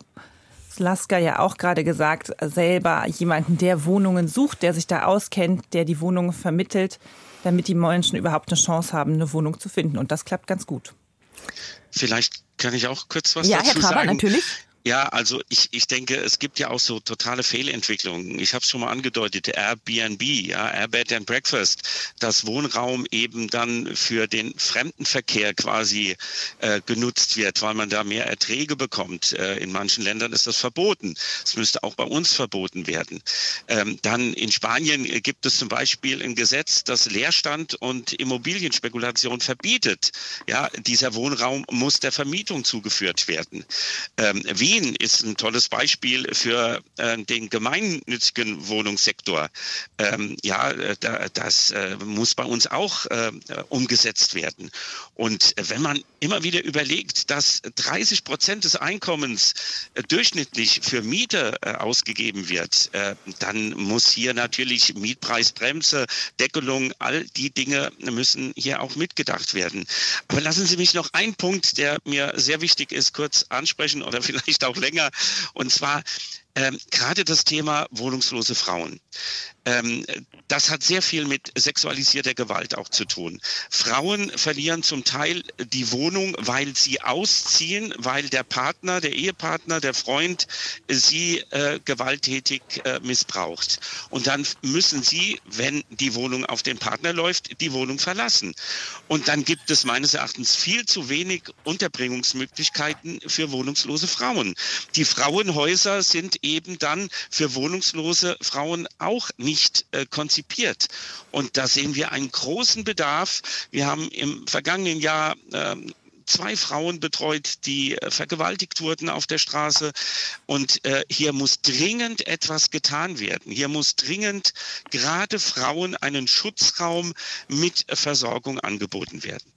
Slaska ja auch gerade gesagt, selber jemanden, der Wohnungen sucht, der sich da auskennt, der die Wohnungen vermittelt, damit die Menschen überhaupt eine Chance haben, eine Wohnung zu finden. Und das klappt ganz gut. Vielleicht kann ich auch kurz was ja, dazu Herr Kramer, sagen. natürlich. Ja, also ich, ich denke, es gibt ja auch so totale Fehlentwicklungen. Ich habe es schon mal angedeutet, Airbnb, ja, Airbed and Breakfast, dass Wohnraum eben dann für den Fremdenverkehr quasi äh, genutzt wird, weil man da mehr Erträge bekommt. Äh, in manchen Ländern ist das verboten. Es müsste auch bei uns verboten werden. Ähm, dann in Spanien gibt es zum Beispiel ein Gesetz, das Leerstand und Immobilienspekulation verbietet. Ja, dieser Wohnraum muss der Vermietung zugeführt werden. Ähm, wie Wien ist ein tolles Beispiel für äh, den gemeinnützigen Wohnungssektor. Ähm, ja, äh, da, das äh, muss bei uns auch äh, umgesetzt werden. Und wenn man immer wieder überlegt, dass 30 Prozent des Einkommens äh, durchschnittlich für Miete äh, ausgegeben wird, dann muss hier natürlich Mietpreisbremse, Deckelung, all die Dinge müssen hier auch mitgedacht werden. Aber lassen Sie mich noch einen Punkt, der mir sehr wichtig ist, kurz ansprechen oder <laughs> vielleicht auch länger. Und zwar ähm, gerade das Thema wohnungslose Frauen. Ähm, das hat sehr viel mit sexualisierter Gewalt auch zu tun. Frauen verlieren zum Teil die Wohnung, weil sie ausziehen, weil der Partner, der Ehepartner, der Freund sie äh, gewalttätig äh, missbraucht. Und dann müssen sie, wenn die Wohnung auf den Partner läuft, die Wohnung verlassen. Und dann gibt es meines Erachtens viel zu wenig Unterbringungsmöglichkeiten für wohnungslose Frauen. Die Frauenhäuser sind eben dann für wohnungslose Frauen auch nicht äh, konzipiert konzipiert. Und da sehen wir einen großen Bedarf. Wir haben im vergangenen Jahr ähm, zwei Frauen betreut, die äh, vergewaltigt wurden auf der Straße. Und äh, hier muss dringend etwas getan werden. Hier muss dringend gerade Frauen einen Schutzraum mit Versorgung angeboten werden.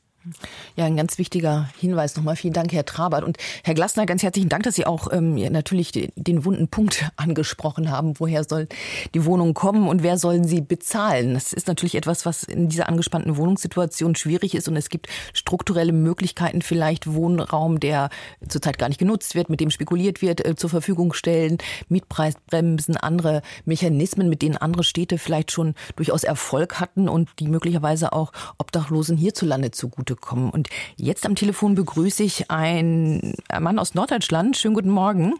Ja, ein ganz wichtiger Hinweis nochmal. Vielen Dank, Herr Trabert. Und Herr Glasner, ganz herzlichen Dank, dass Sie auch ähm, natürlich den, den wunden Punkt <laughs> angesprochen haben. Woher soll die Wohnung kommen und wer sollen sie bezahlen? Das ist natürlich etwas, was in dieser angespannten Wohnungssituation schwierig ist. Und es gibt strukturelle Möglichkeiten, vielleicht Wohnraum, der zurzeit gar nicht genutzt wird, mit dem spekuliert wird, äh, zur Verfügung stellen. Mietpreisbremsen, andere Mechanismen, mit denen andere Städte vielleicht schon durchaus Erfolg hatten und die möglicherweise auch Obdachlosen hierzulande zugute bekommen. Und jetzt am Telefon begrüße ich einen Mann aus Norddeutschland. Schönen guten Morgen.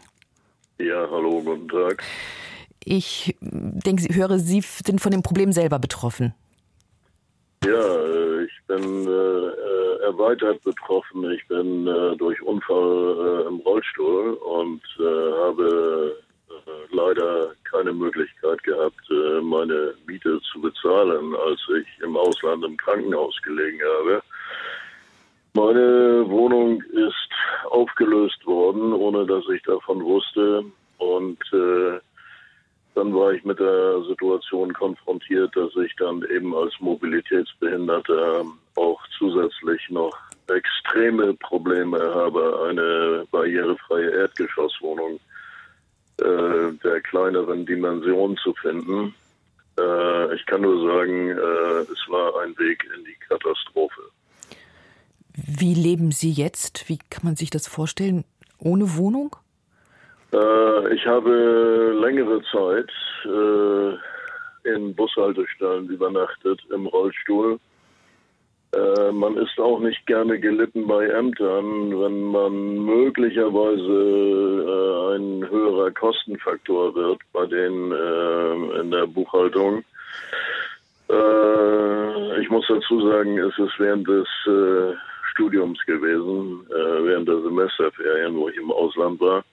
Ja, hallo, guten Tag. Ich denke, Sie höre, Sie sind von dem Problem selber betroffen. Ja, äh, ich bin äh, erweitert betroffen. Ich bin äh, durch Unfall äh, im Rollstuhl und äh, habe äh, leider keine Möglichkeit gehabt, meine Miete zu bezahlen, als ich im Ausland im Krankenhaus gelegen habe. Meine Wohnung ist aufgelöst worden, ohne dass ich davon wusste. Und äh, dann war ich mit der Situation konfrontiert, dass ich dann eben als Mobilitätsbehinderter auch zusätzlich noch extreme Probleme habe, eine barrierefreie Erdgeschosswohnung äh, der kleineren Dimension zu finden. Äh, ich kann nur sagen, äh, es war ein Weg in die Katastrophe. Wie leben Sie jetzt? Wie kann man sich das vorstellen? Ohne Wohnung? Äh, ich habe längere Zeit äh, in Bushaltestellen übernachtet im Rollstuhl. Äh, man ist auch nicht gerne gelitten bei Ämtern, wenn man möglicherweise äh, ein höherer Kostenfaktor wird bei denen äh, in der Buchhaltung. Äh, ich muss dazu sagen, es ist während des Studiums gewesen, äh, während der Semesterferien, wo ich im Ausland war.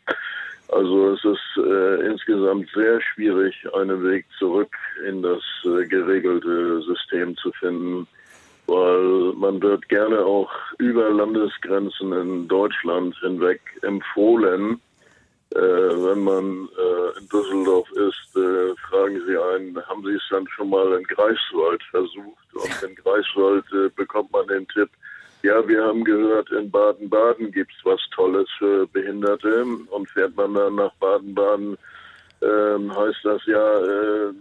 Also es ist äh, insgesamt sehr schwierig, einen Weg zurück in das äh, geregelte System zu finden, weil man wird gerne auch über Landesgrenzen in Deutschland hinweg empfohlen. Äh, wenn man äh, in Düsseldorf ist, äh, fragen sie einen, haben Sie es dann schon mal in Greifswald versucht? Und in Greifswald bekommt man den Tipp, ja, wir haben gehört, in Baden-Baden gibt es was Tolles für Behinderte. Und fährt man dann nach Baden-Baden, äh, heißt das ja äh,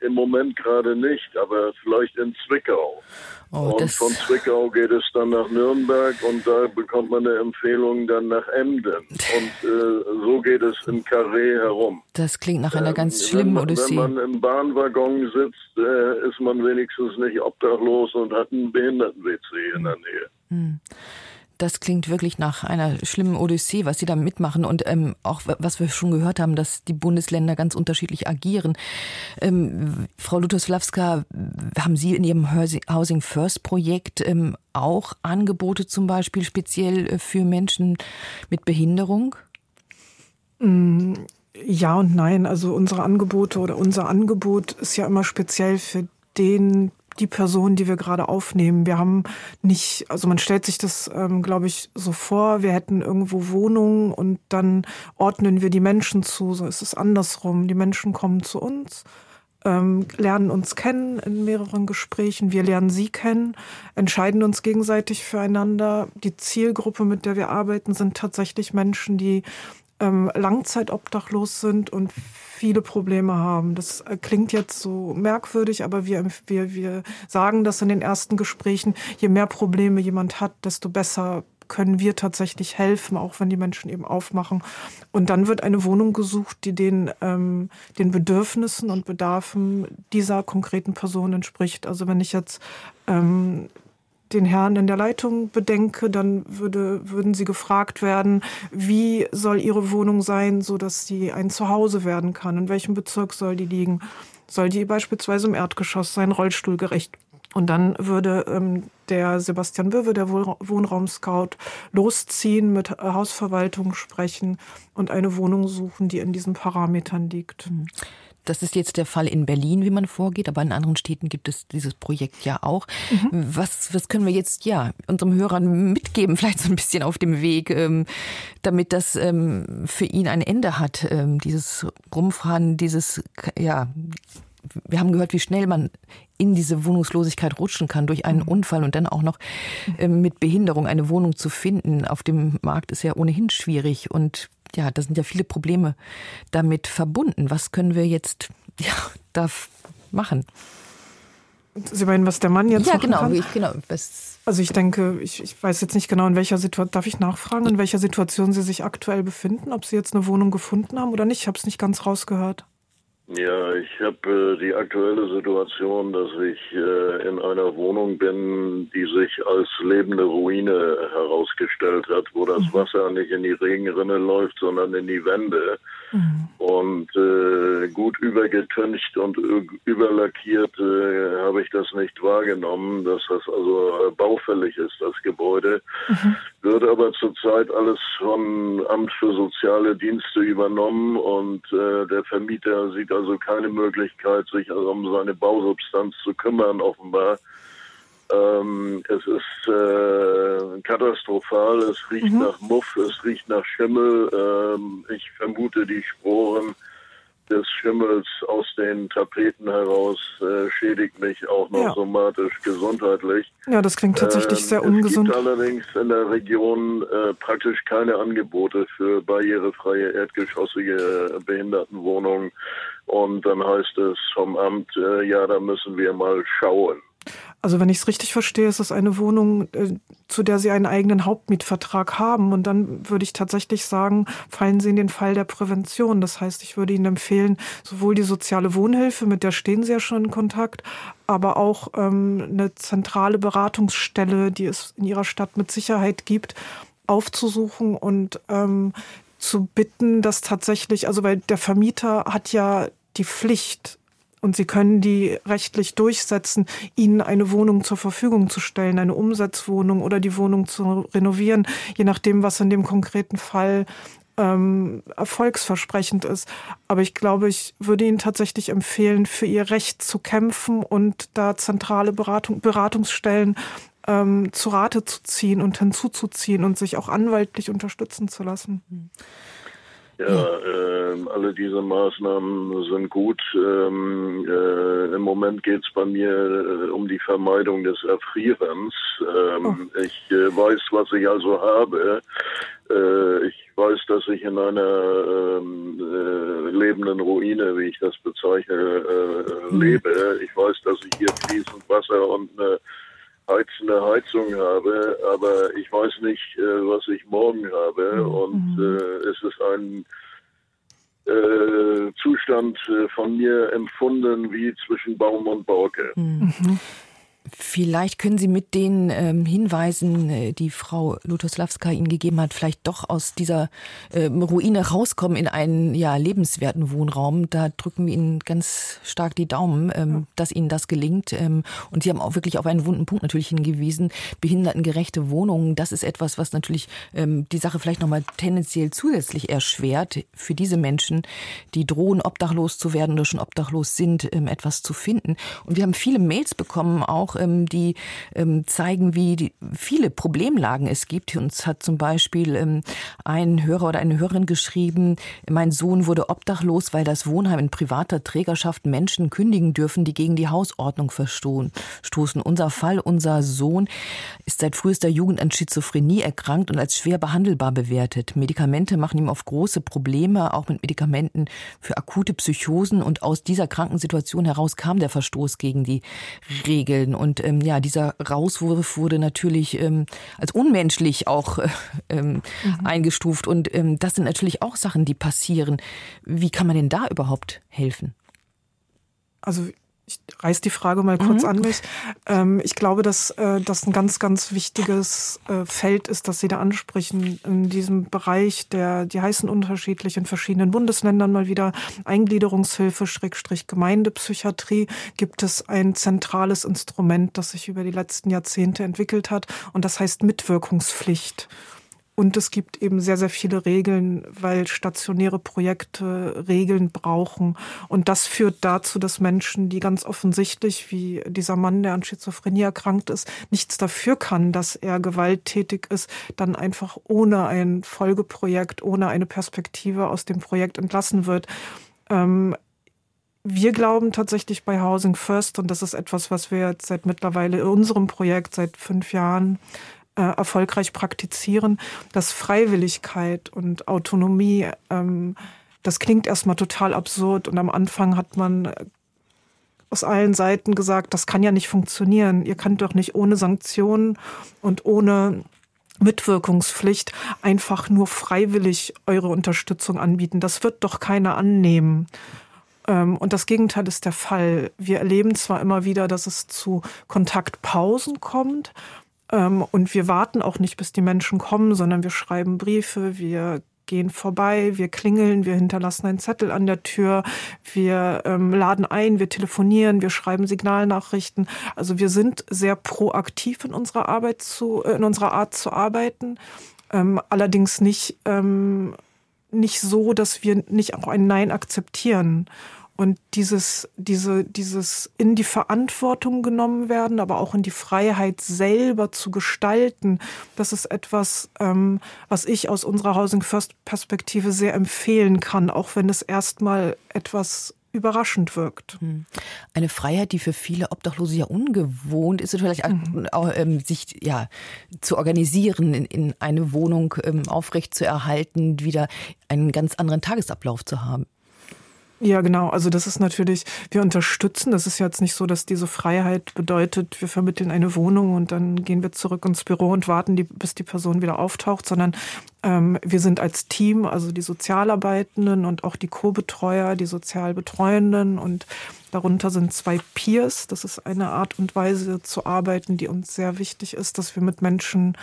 im Moment gerade nicht, aber vielleicht in Zwickau. Oh, und von Zwickau geht es dann nach Nürnberg und da bekommt man eine Empfehlung dann nach Emden. <laughs> Und äh, so geht es im Carré herum. Das klingt nach einer ganz ähm, schlimmen Odyssee. Wenn man im Bahnwaggon sitzt, äh, ist man wenigstens nicht obdachlos und hat einen Behinderten-WC in der Nähe. Hm. Das klingt wirklich nach einer schlimmen Odyssee, was Sie da mitmachen und ähm, auch was wir schon gehört haben, dass die Bundesländer ganz unterschiedlich agieren. Ähm, Frau Lutoslawska, haben Sie in Ihrem Housing First Projekt ähm, auch Angebote zum Beispiel speziell äh, für Menschen mit Behinderung? Mm, ja und nein. Also unsere Angebote oder unser Angebot ist ja immer speziell für den die Person, die wir gerade aufnehmen. Wir haben nicht, also man stellt sich das, ähm, glaube ich, so vor, wir hätten irgendwo Wohnungen und dann ordnen wir die Menschen zu. So ist es andersrum. Die Menschen kommen zu uns, ähm, lernen uns kennen in mehreren Gesprächen. Wir lernen sie kennen, entscheiden uns gegenseitig füreinander. Die Zielgruppe, mit der wir arbeiten, sind tatsächlich Menschen, die ähm, langzeitobdachlos sind und viele Probleme haben. Das äh, klingt jetzt so merkwürdig, aber wir, wir, wir sagen das in den ersten Gesprächen, je mehr Probleme jemand hat, desto besser können wir tatsächlich helfen, auch wenn die Menschen eben aufmachen. Und dann wird eine Wohnung gesucht, die den, ähm, den Bedürfnissen und Bedarfen dieser konkreten Person entspricht. Also wenn ich jetzt ähm, den Herrn in der Leitung bedenke, dann würde, würden Sie gefragt werden, wie soll Ihre Wohnung sein, so dass sie ein Zuhause werden kann? In welchem Bezirk soll die liegen? Soll die beispielsweise im Erdgeschoss sein, rollstuhlgerecht? Und dann würde ähm, der Sebastian Böwe, der Wohnraumscout, losziehen, mit Hausverwaltung sprechen und eine Wohnung suchen, die in diesen Parametern liegt. Das ist jetzt der Fall in Berlin, wie man vorgeht, aber in anderen Städten gibt es dieses Projekt ja auch. Mhm. Was, was können wir jetzt ja unserem Hörern mitgeben, <laughs> vielleicht so ein bisschen auf dem Weg, ähm, damit das ähm, für ihn ein Ende hat, ähm, dieses Rumfahren, dieses ja wir haben gehört, wie schnell man in diese Wohnungslosigkeit rutschen kann durch einen mhm. Unfall und dann auch noch äh, mit Behinderung eine Wohnung zu finden auf dem Markt ist ja ohnehin schwierig und ja, da sind ja viele Probleme damit verbunden. Was können wir jetzt ja, da machen? Sie meinen, was der Mann jetzt ja, genau, kann? Ich, genau. Also ich denke, ich, ich weiß jetzt nicht genau, in welcher Situation, darf ich nachfragen, in welcher Situation Sie sich aktuell befinden, ob Sie jetzt eine Wohnung gefunden haben oder nicht? Ich habe es nicht ganz rausgehört. Ja, ich habe äh, die aktuelle Situation, dass ich äh, in einer Wohnung bin, die sich als lebende Ruine herausgestellt hat, wo das mhm. Wasser nicht in die Regenrinne läuft, sondern in die Wände. Mhm. Und äh, gut übergetüncht und überlackiert äh, habe ich das nicht wahrgenommen, dass das also äh, baufällig ist, das Gebäude. Mhm. Wird aber zurzeit alles vom Amt für soziale Dienste übernommen und äh, der Vermieter sieht also keine Möglichkeit, sich also um seine Bausubstanz zu kümmern, offenbar. Ähm, es ist äh, katastrophal, es riecht mhm. nach Muff, es riecht nach Schimmel. Ähm, ich vermute, die Sporen des Schimmels aus den Tapeten heraus äh, schädigt mich auch noch ja. somatisch gesundheitlich. Ja, das klingt tatsächlich ähm, sehr ungesund. Es gibt allerdings in der Region äh, praktisch keine Angebote für barrierefreie erdgeschossige Behindertenwohnungen. Und dann heißt es vom Amt, äh, ja, da müssen wir mal schauen. Also wenn ich es richtig verstehe, ist es eine Wohnung, äh, zu der Sie einen eigenen Hauptmietvertrag haben. Und dann würde ich tatsächlich sagen, fallen Sie in den Fall der Prävention. Das heißt, ich würde Ihnen empfehlen, sowohl die soziale Wohnhilfe, mit der stehen Sie ja schon in Kontakt, aber auch ähm, eine zentrale Beratungsstelle, die es in Ihrer Stadt mit Sicherheit gibt, aufzusuchen und ähm, zu bitten, dass tatsächlich, also weil der Vermieter hat ja die Pflicht, und Sie können die rechtlich durchsetzen, Ihnen eine Wohnung zur Verfügung zu stellen, eine Umsatzwohnung oder die Wohnung zu renovieren, je nachdem, was in dem konkreten Fall ähm, erfolgsversprechend ist. Aber ich glaube, ich würde Ihnen tatsächlich empfehlen, für Ihr Recht zu kämpfen und da zentrale Beratung, Beratungsstellen ähm, zu Rate zu ziehen und hinzuzuziehen und sich auch anwaltlich unterstützen zu lassen. Mhm. Ja, äh, alle diese Maßnahmen sind gut. Ähm, äh, Im Moment geht es bei mir äh, um die Vermeidung des Erfrierens. Ähm, oh. Ich äh, weiß, was ich also habe. Äh, ich weiß, dass ich in einer ähm, äh, lebenden Ruine, wie ich das bezeichne, mhm. lebe. Ich weiß, dass ich hier fließend Wasser und eine heizende Heizung habe, aber ich weiß nicht, äh, was ich morgen habe. Mhm. Und mhm. äh, es ist ein äh, Zustand äh, von mir empfunden wie zwischen Baum und Borke. Mhm. Vielleicht können Sie mit den ähm, Hinweisen, äh, die Frau Lutoslawska Ihnen gegeben hat, vielleicht doch aus dieser ähm, Ruine rauskommen in einen ja, lebenswerten Wohnraum. Da drücken wir Ihnen ganz stark die Daumen, ähm, dass Ihnen das gelingt. Ähm, und Sie haben auch wirklich auf einen wunden Punkt natürlich hingewiesen. Behindertengerechte Wohnungen, das ist etwas, was natürlich ähm, die Sache vielleicht nochmal tendenziell zusätzlich erschwert, für diese Menschen, die drohen, obdachlos zu werden oder schon obdachlos sind, ähm, etwas zu finden. Und wir haben viele Mails bekommen, auch die ähm, zeigen, wie viele Problemlagen es gibt. Uns hat zum Beispiel ähm, ein Hörer oder eine Hörerin geschrieben, mein Sohn wurde obdachlos, weil das Wohnheim in privater Trägerschaft Menschen kündigen dürfen, die gegen die Hausordnung verstoßen. Unser Fall, unser Sohn ist seit frühester Jugend an Schizophrenie erkrankt und als schwer behandelbar bewertet. Medikamente machen ihm oft große Probleme, auch mit Medikamenten für akute Psychosen. Und aus dieser Krankensituation heraus kam der Verstoß gegen die Regeln. Und Und ähm, ja, dieser Rauswurf wurde natürlich ähm, als unmenschlich auch äh, ähm, mhm. eingestuft. Und ähm, das sind natürlich auch Sachen, die passieren. Wie kann man denn da überhaupt helfen? Also ich reiß die Frage mal kurz mhm. an mich. Ähm, ich glaube, dass äh, das ein ganz, ganz wichtiges äh, Feld ist, das Sie da ansprechen. In diesem Bereich, der, die heißen unterschiedlich in verschiedenen Bundesländern mal wieder Eingliederungshilfe, Schrägstrich Gemeindepsychiatrie, gibt es ein zentrales Instrument, das sich über die letzten Jahrzehnte entwickelt hat. Und das heißt Mitwirkungspflicht. Und es gibt eben sehr, sehr viele Regeln, weil stationäre Projekte Regeln brauchen. Und das führt dazu, dass Menschen, die ganz offensichtlich, wie dieser Mann, der an Schizophrenie erkrankt ist, nichts dafür kann, dass er gewalttätig ist, dann einfach ohne ein Folgeprojekt, ohne eine Perspektive aus dem Projekt entlassen wird. Ähm, wir glauben tatsächlich bei Housing First, und das ist etwas, was wir jetzt seit mittlerweile in unserem Projekt seit fünf Jahren äh, erfolgreich praktizieren, dass Freiwilligkeit und Autonomie, ähm, das klingt erstmal total absurd und am Anfang hat man äh, aus allen Seiten gesagt, das kann ja nicht funktionieren. Ihr könnt doch nicht ohne Sanktionen und ohne Mitwirkungspflicht einfach nur freiwillig eure Unterstützung anbieten. Das wird doch keiner annehmen. Ähm, und das Gegenteil ist der Fall. Wir erleben zwar immer wieder, dass es zu Kontaktpausen kommt, und wir warten auch nicht, bis die Menschen kommen, sondern wir schreiben Briefe, wir gehen vorbei, wir klingeln, wir hinterlassen einen Zettel an der Tür, wir ähm, laden ein, wir telefonieren, wir schreiben Signalnachrichten. Also wir sind sehr proaktiv in unserer Arbeit zu, äh, in unserer Art zu arbeiten. Ähm, allerdings nicht, ähm, nicht so, dass wir nicht auch ein Nein akzeptieren. Und dieses, diese, dieses in die Verantwortung genommen werden, aber auch in die Freiheit selber zu gestalten, das ist etwas, ähm, was ich aus unserer Housing First Perspektive sehr empfehlen kann, auch wenn es erstmal etwas überraschend wirkt. Hm. Eine Freiheit, die für viele Obdachlose ja ungewohnt ist, vielleicht mhm. auch, ähm, sich ja zu organisieren, in, in eine Wohnung ähm, aufrecht zu erhalten, wieder einen ganz anderen Tagesablauf zu haben. Ja, genau. Also das ist natürlich, wir unterstützen. Das ist jetzt nicht so, dass diese Freiheit bedeutet, wir vermitteln eine Wohnung und dann gehen wir zurück ins Büro und warten, die, bis die Person wieder auftaucht, sondern ähm, wir sind als Team, also die Sozialarbeitenden und auch die Co-Betreuer, die Sozialbetreuenden und darunter sind zwei Peers. Das ist eine Art und Weise zu arbeiten, die uns sehr wichtig ist, dass wir mit Menschen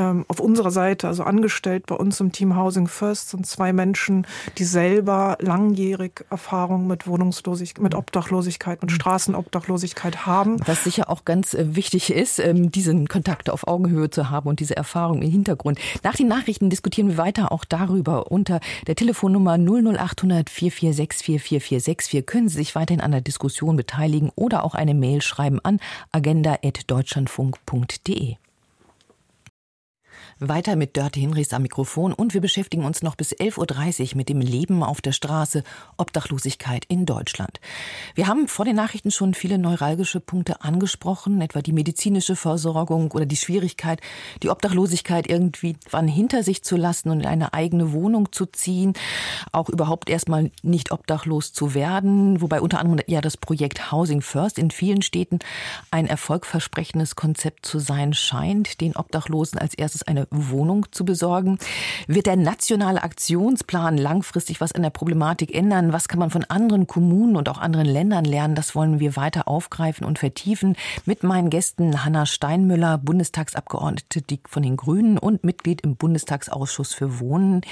ähm, auf unserer Seite, also angestellt bei uns im Team Housing First, sind zwei Menschen, die selber langjährig Erfahrung mit Wohnungslosigkeit, mit Obdachlosigkeit, mit Straßenobdachlosigkeit haben. Was sicher auch ganz äh, wichtig ist, ähm, diesen Kontakt auf Augenhöhe zu haben und diese Erfahrung im Hintergrund. Nach den Nachrichten diskutieren wir weiter auch darüber. Unter der Telefonnummer 00800 446 4464 können Sie sich weiterhin an der Diskussion beteiligen oder auch eine Mail schreiben an agenda.deutschlandfunk.de. Weiter mit Dörte Hinrichs am Mikrofon und wir beschäftigen uns noch bis 11.30 Uhr mit dem Leben auf der Straße, Obdachlosigkeit in Deutschland. Wir haben vor den Nachrichten schon viele neuralgische Punkte angesprochen, etwa die medizinische Versorgung oder die Schwierigkeit, die Obdachlosigkeit irgendwie wann hinter sich zu lassen und in eine eigene Wohnung zu ziehen, auch überhaupt erstmal nicht obdachlos zu werden, wobei unter anderem ja das Projekt Housing First in vielen Städten ein erfolgversprechendes Konzept zu sein scheint, den Obdachlosen als erstes eine Wohnung zu besorgen. Wird der nationale Aktionsplan langfristig was an der Problematik ändern? Was kann man von anderen Kommunen und auch anderen Ländern lernen? Das wollen wir weiter aufgreifen und vertiefen mit meinen Gästen Hanna Steinmüller, Bundestagsabgeordnete von den Grünen und Mitglied im Bundestagsausschuss für Wohnen.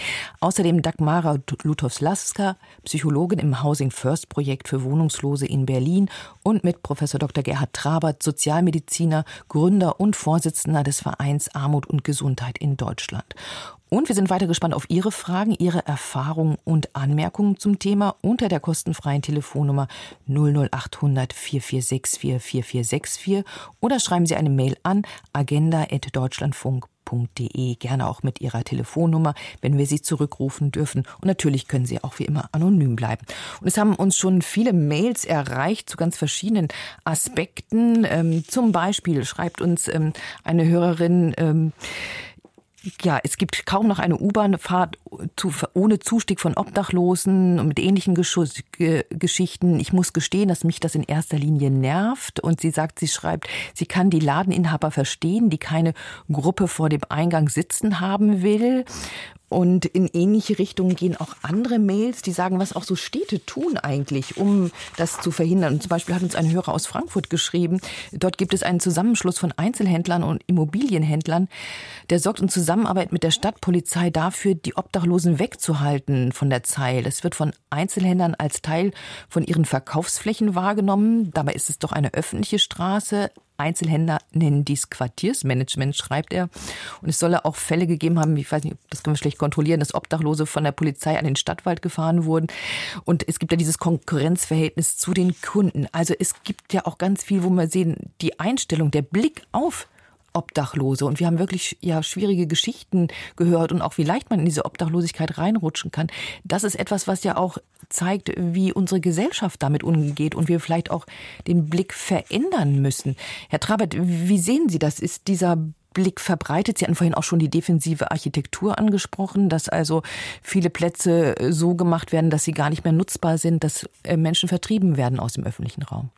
Außerdem Dagmara Lutowslaska, Psychologin im Housing First Projekt für Wohnungslose in Berlin und mit Professor Dr. Gerhard Trabert, Sozialmediziner, Gründer und Vorsitzender des Vereins Armut und Gesundheit Gesundheit in Deutschland. Und wir sind weiter gespannt auf Ihre Fragen, Ihre Erfahrungen und Anmerkungen zum Thema unter der kostenfreien Telefonnummer 00800 4464 4464 oder schreiben Sie eine Mail an agenda.deutschlandfunk.de, gerne auch mit Ihrer Telefonnummer, wenn wir Sie zurückrufen dürfen. Und natürlich können Sie auch wie immer anonym bleiben. Und es haben uns schon viele Mails erreicht zu ganz verschiedenen Aspekten. Ähm, zum Beispiel schreibt uns ähm, eine Hörerin, ähm, ja, es gibt kaum noch eine U-Bahn-Fahrt zu, ohne Zustieg von Obdachlosen und mit ähnlichen Gesch Geschichten. Ich muss gestehen, dass mich das in erster Linie nervt. Und sie sagt, sie schreibt, sie kann die Ladeninhaber verstehen, die keine Gruppe vor dem Eingang sitzen haben will. Und in ähnliche Richtungen gehen auch andere Mails, die sagen, was auch so Städte tun eigentlich, um das zu verhindern. Und zum Beispiel hat uns ein Hörer aus Frankfurt geschrieben, dort gibt es einen Zusammenschluss von Einzelhändlern und Immobilienhändlern, der sorgt in Zusammenarbeit mit der Stadtpolizei dafür, die Obdachlosen wegzuhalten von der Zeil. Es wird von Einzelhändlern als Teil von ihren Verkaufsflächen wahrgenommen. Dabei ist es doch eine öffentliche Straße. Einzelhändler nennen dies Quartiersmanagement, schreibt er. Und es solle auch Fälle gegeben haben, ich weiß nicht, das können wir schlecht kontrollieren, dass Obdachlose von der Polizei an den Stadtwald gefahren wurden. Und es gibt ja dieses Konkurrenzverhältnis zu den Kunden. Also es gibt ja auch ganz viel, wo wir sehen, die Einstellung, der Blick auf Obdachlose. Und wir haben wirklich ja schwierige Geschichten gehört und auch wie leicht man in diese Obdachlosigkeit reinrutschen kann. Das ist etwas, was ja auch zeigt, wie unsere Gesellschaft damit umgeht und wir vielleicht auch den Blick verändern müssen. Herr Trabert, wie sehen Sie das? Ist dieser Blick verbreitet. Sie hatten vorhin auch schon die defensive Architektur angesprochen, dass also viele Plätze so gemacht werden, dass sie gar nicht mehr nutzbar sind, dass äh, Menschen vertrieben werden aus dem öffentlichen Raum.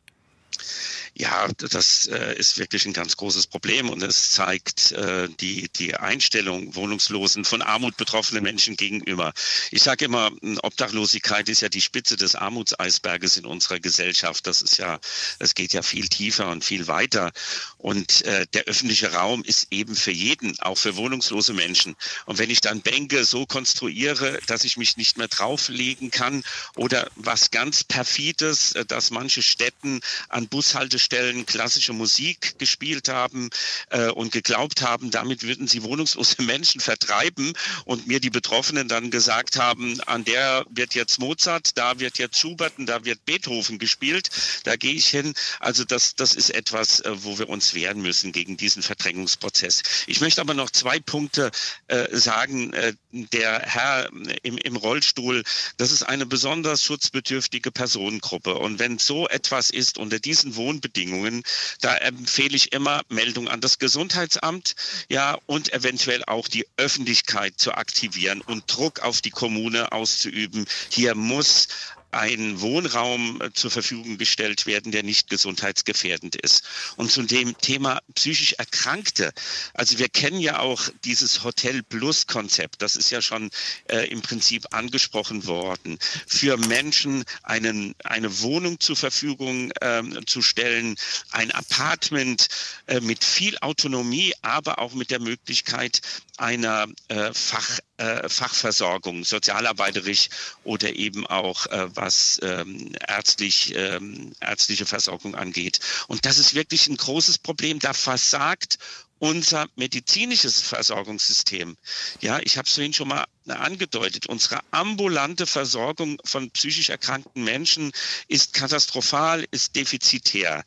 Ja, das äh, ist wirklich ein ganz großes Problem und es zeigt äh, die, die Einstellung wohnungslosen, von Armut betroffenen Menschen gegenüber. Ich sage immer, Obdachlosigkeit ist ja die Spitze des Armutseisberges in unserer Gesellschaft. Das ist ja, es geht ja viel tiefer und viel weiter. Und äh, der öffentliche Raum ist eben für jeden, auch für wohnungslose Menschen. Und wenn ich dann Bänke so konstruiere, dass ich mich nicht mehr drauflegen kann oder was ganz perfides, äh, dass manche Städten an Bushaltestellen klassische Musik gespielt haben äh, und geglaubt haben, damit würden sie wohnungslose <laughs> Menschen vertreiben und mir die Betroffenen dann gesagt haben, an der wird jetzt Mozart, da wird jetzt Schubert und da wird Beethoven gespielt, da gehe ich hin. Also das, das ist etwas, äh, wo wir uns wehren müssen gegen diesen Verdrängungsprozess. Ich möchte aber noch zwei Punkte äh, sagen. Äh, der Herr im, im Rollstuhl, das ist eine besonders schutzbedürftige Personengruppe. Und wenn so etwas ist unter diesen Wohnbedingungen, da empfehle ich immer Meldung an das Gesundheitsamt, ja, und eventuell auch die Öffentlichkeit zu aktivieren und Druck auf die Kommune auszuüben. Hier muss ein Wohnraum äh, zur Verfügung gestellt werden, der nicht gesundheitsgefährdend ist. Und zu dem Thema psychisch Erkrankte, also wir kennen ja auch dieses Hotel Plus Konzept, das ist ja schon äh, im Prinzip angesprochen worden, für Menschen einen, eine Wohnung zur Verfügung ähm, zu stellen, ein Apartment äh, mit viel Autonomie, aber auch mit der Möglichkeit einer äh, Fach, äh, Fachversorgung, sozialarbeiterisch oder eben auch äh, was ähm, ärztlich, ähm, ärztliche Versorgung angeht. Und das ist wirklich ein großes Problem. Da versagt unser medizinisches Versorgungssystem. Ja, ich habe es vorhin schon mal angedeutet. Unsere ambulante Versorgung von psychisch erkrankten Menschen ist katastrophal, ist defizitär.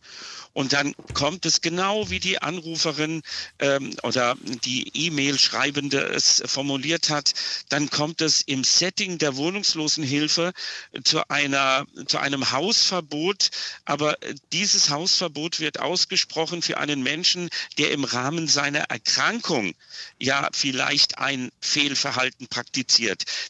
Und dann kommt es genau wie die Anruferin ähm, oder die E-Mail-Schreibende es formuliert hat, dann kommt es im Setting der Wohnungslosenhilfe zu einer, zu einem Hausverbot. Aber dieses Hausverbot wird ausgesprochen für einen Menschen, der im Rahmen seiner Erkrankung ja vielleicht ein Fehlverhalten praktiziert.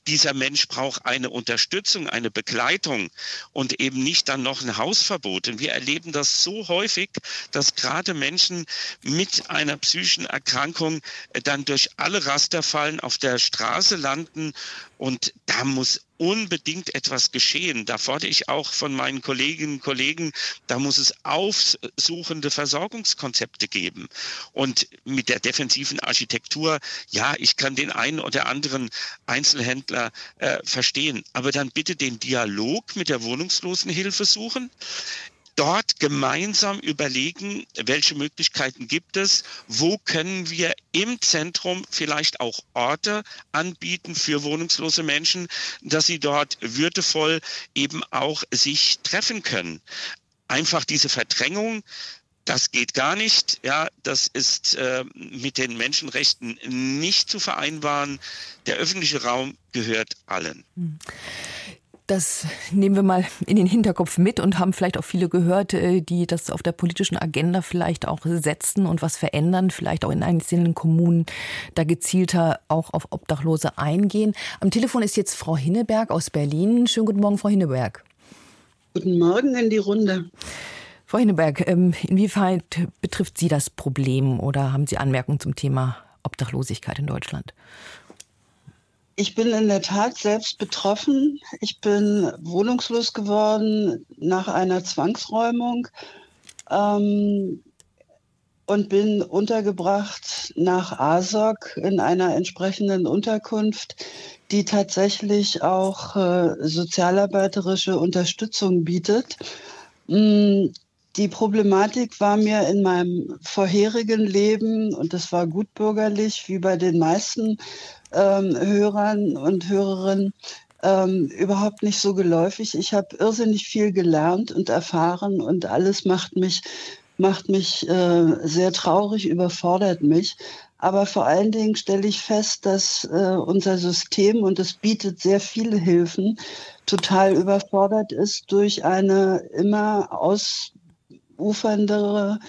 Dieser Mensch braucht eine Unterstützung, eine Begleitung und eben nicht dann noch ein Hausverbot. Und wir erleben das so häufig häufig, dass gerade Menschen mit einer psychischen Erkrankung äh, dann durch alle Raster fallen, auf der Straße landen und da muss unbedingt etwas geschehen. Da fordere ich auch von meinen Kolleginnen und Kollegen, da muss es aufsuchende Versorgungskonzepte geben. Und mit der defensiven Architektur, ja, ich kann den einen oder anderen Einzelhändler äh, verstehen, aber dann bitte den Dialog mit der Wohnungslosenhilfe suchen dort gemeinsam überlegen, welche Möglichkeiten gibt es, wo können wir im Zentrum vielleicht auch Orte anbieten für wohnungslose Menschen, dass sie dort würdevoll eben auch sich treffen können. Einfach diese Verdrängung, das geht gar nicht. Ja, das ist äh, mit den Menschenrechten nicht zu vereinbaren. Der öffentliche Raum gehört allen. Das nehmen wir mal in den Hinterkopf mit und haben vielleicht auch viele gehört, äh, die das auf der politischen Agenda vielleicht auch setzen und was verändern, vielleicht auch in einzelnen Kommunen da gezielter auch auf Obdachlose eingehen. Am Telefon ist jetzt Frau Hinneberg aus Berlin. Schönen guten Morgen, Frau Hinneberg. Guten Morgen in die Runde. Frau Hinneberg, ähm, inwieweit betrifft Sie das Problem oder haben Sie Anmerkungen zum Thema Obdachlosigkeit in Deutschland? Ich bin in der Tat selbst betroffen. Ich bin wohnungslos geworden nach einer Zwangsräumung ähm, und bin untergebracht nach ASOC in einer entsprechenden Unterkunft, die tatsächlich auch äh, sozialarbeiterische Unterstützung bietet. Mm, die Problematik war mir in meinem vorherigen Leben, und das war gutbürgerlich, wie bei den meisten ähm, Hörern und Hörerinnen, ähm, überhaupt nicht so geläufig. Ich habe irrsinnig viel gelernt und erfahren und alles macht mich, macht mich äh, sehr traurig, überfordert mich. Aber vor allen Dingen stelle ich fest, dass äh, unser System, und es bietet sehr viele Hilfen, total überfordert ist durch eine immer aus ufernde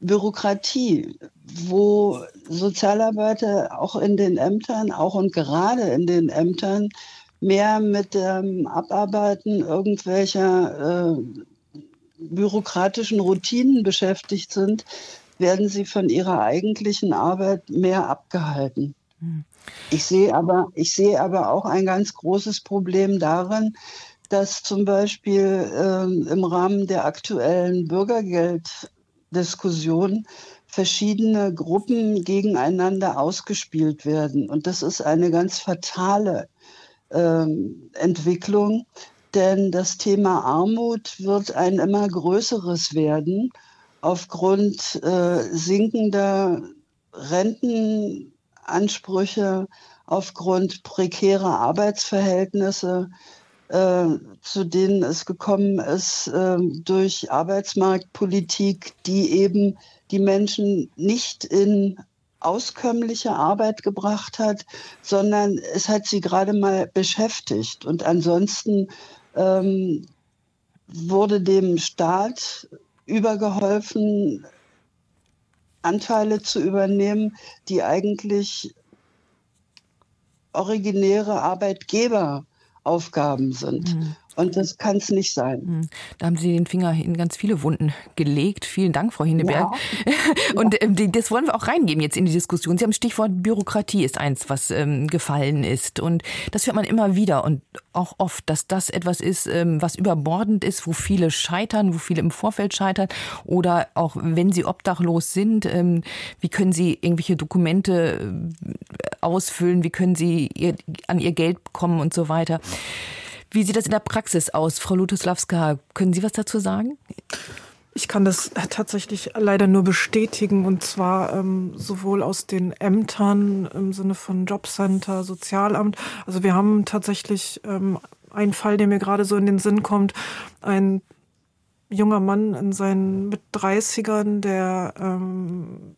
Bürokratie, wo Sozialarbeiter auch in den Ämtern, auch und gerade in den Ämtern, mehr mit dem Abarbeiten irgendwelcher äh, bürokratischen Routinen beschäftigt sind, werden sie von ihrer eigentlichen Arbeit mehr abgehalten. Hm. Ich sehe aber, ich sehe aber auch ein ganz großes Problem darin, dass zum Beispiel äh, im Rahmen der aktuellen Bürgergelddiskussion verschiedene Gruppen gegeneinander ausgespielt werden. Und das ist eine ganz fatale äh, Entwicklung, denn das Thema Armut wird ein immer größeres werden aufgrund äh, sinkender Rentenansprüche, aufgrund prekärer Arbeitsverhältnisse, äh, zu denen es gekommen ist äh, durch Arbeitsmarktpolitik, die eben die Menschen nicht in auskömmliche Arbeit gebracht hat, sondern es hat sie gerade mal beschäftigt. Und ansonsten ähm, wurde dem Staat übergeholfen, Anteile zu übernehmen, die eigentlich originäre Arbeitgeber Aufgaben sind. Mhm. Und das kann es nicht sein. Mhm. Da haben Sie den Finger in ganz viele Wunden gelegt. Vielen Dank, Frau Hinneberg. Ja. <laughs> Und ähm, das wollen wir auch reingeben jetzt in die Diskussion. Sie haben Stichwort Bürokratie ist eins, was ähm, gefallen ist. Und das hört man immer wieder und auch oft, dass das etwas ist, ähm, was überbordend ist, wo viele scheitern, wo viele im Vorfeld scheitern. Oder auch wenn sie obdachlos sind, ähm, wie können sie irgendwelche Dokumente äh, ausfüllen, wie können sie ihr, an ihr Geld kommen und so weiter. Wie sieht das in der Praxis aus, Frau Lutoslawska? Können Sie was dazu sagen? Ich kann das tatsächlich leider nur bestätigen und zwar ähm, sowohl aus den Ämtern im Sinne von Jobcenter, Sozialamt. Also wir haben tatsächlich ähm, einen Fall, der mir gerade so in den Sinn kommt. Ein junger Mann in seinen mit 30ern, der ähm,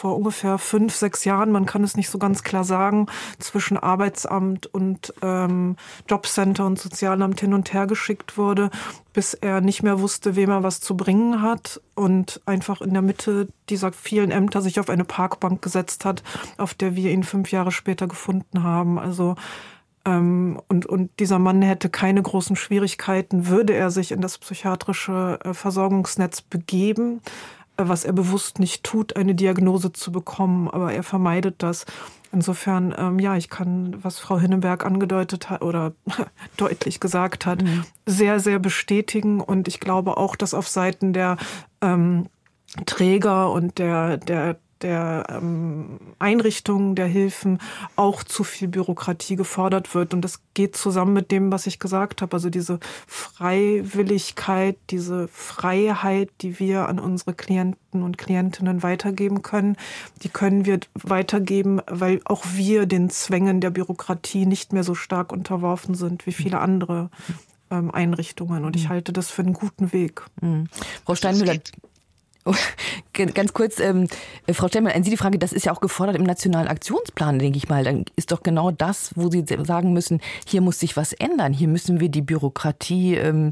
vor ungefähr fünf, sechs Jahren, man kann es nicht so ganz klar sagen, zwischen Arbeitsamt und ähm, Jobcenter und Sozialamt hin und her geschickt wurde, bis er nicht mehr wusste, wem er was zu bringen hat und einfach in der Mitte dieser vielen Ämter sich auf eine Parkbank gesetzt hat, auf der wir ihn fünf Jahre später gefunden haben. Also ähm, und, und dieser Mann hätte keine großen Schwierigkeiten, würde er sich in das psychiatrische äh, Versorgungsnetz begeben was er bewusst nicht tut, eine Diagnose zu bekommen, aber er vermeidet das. Insofern, ähm, ja, ich kann, was Frau Hinneberg angedeutet hat oder <laughs> deutlich gesagt hat, mhm. sehr, sehr bestätigen. Und ich glaube auch, dass auf Seiten der ähm, Träger und der, der der ähm, Einrichtungen der Hilfen auch zu viel Bürokratie gefordert wird. Und das geht zusammen mit dem, was ich gesagt habe. Also diese Freiwilligkeit, diese Freiheit, die wir an unsere Klienten und Klientinnen weitergeben können, die können wir weitergeben, weil auch wir den Zwängen der Bürokratie nicht mehr so stark unterworfen sind wie viele andere ähm, Einrichtungen. Und ich mhm. halte das für einen guten Weg. Mhm. Frau Steinmüller, <laughs> Oh, ganz kurz, ähm, Frau Stemmel, an Sie die Frage, das ist ja auch gefordert im Nationalen Aktionsplan, denke ich mal. Dann ist doch genau das, wo Sie sagen müssen, hier muss sich was ändern. Hier müssen wir die Bürokratie ähm,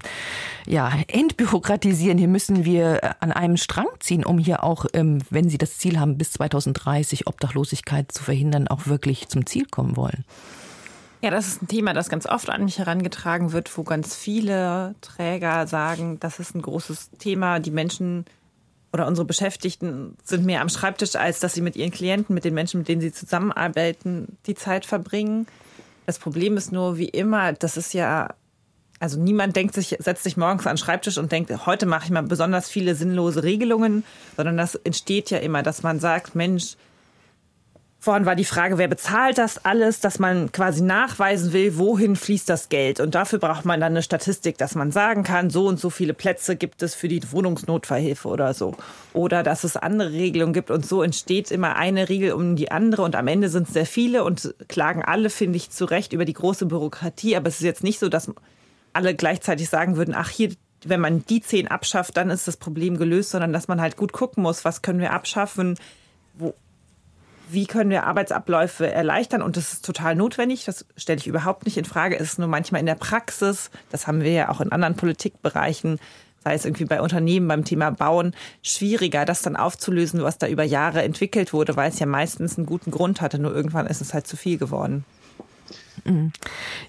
ja, <laughs> entbürokratisieren. Hier müssen wir äh, an einem Strang ziehen, um hier auch, ähm, wenn Sie das Ziel haben, bis 2030 Obdachlosigkeit zu verhindern, auch wirklich zum Ziel kommen wollen. Ja, das ist ein Thema, das ganz oft an mich herangetragen wird, wo ganz viele Träger sagen, das ist ein großes Thema. Die Menschen oder unsere Beschäftigten sind mehr am Schreibtisch, als dass sie mit ihren Klienten, mit den Menschen, mit denen sie zusammenarbeiten, die Zeit verbringen. Das Problem ist nur, wie immer, das ist ja, also niemand denkt sich, setzt sich morgens an den Schreibtisch und denkt, heute mache ich mal besonders viele sinnlose Regelungen, sondern das entsteht ja immer, dass man sagt, Mensch, Vorhin war die Frage, wer bezahlt das alles, dass man quasi nachweisen will, wohin fließt das Geld. Und dafür braucht man dann eine Statistik, dass man sagen kann, so und so viele Plätze gibt es für die Wohnungsnotfallhilfe oder so. Oder dass es andere Regelungen gibt und so entsteht immer eine Regel um die andere und am Ende sind es sehr viele und klagen alle, finde ich, zu Recht über die große Bürokratie. Aber es ist jetzt nicht so, dass alle gleichzeitig sagen würden, ach hier, wenn man die zehn abschafft, dann ist das Problem gelöst, sondern dass man halt gut gucken muss, was können wir abschaffen, wo, wie können wir Arbeitsabläufe erleichtern? Und das ist total notwendig. Das stelle ich überhaupt nicht in Frage. Es ist nur manchmal in der Praxis, das haben wir ja auch in anderen Politikbereichen, sei es irgendwie bei Unternehmen beim Thema Bauen, schwieriger, das dann aufzulösen, was da über Jahre entwickelt wurde, weil es ja meistens einen guten Grund hatte. Nur irgendwann ist es halt zu viel geworden. Mhm.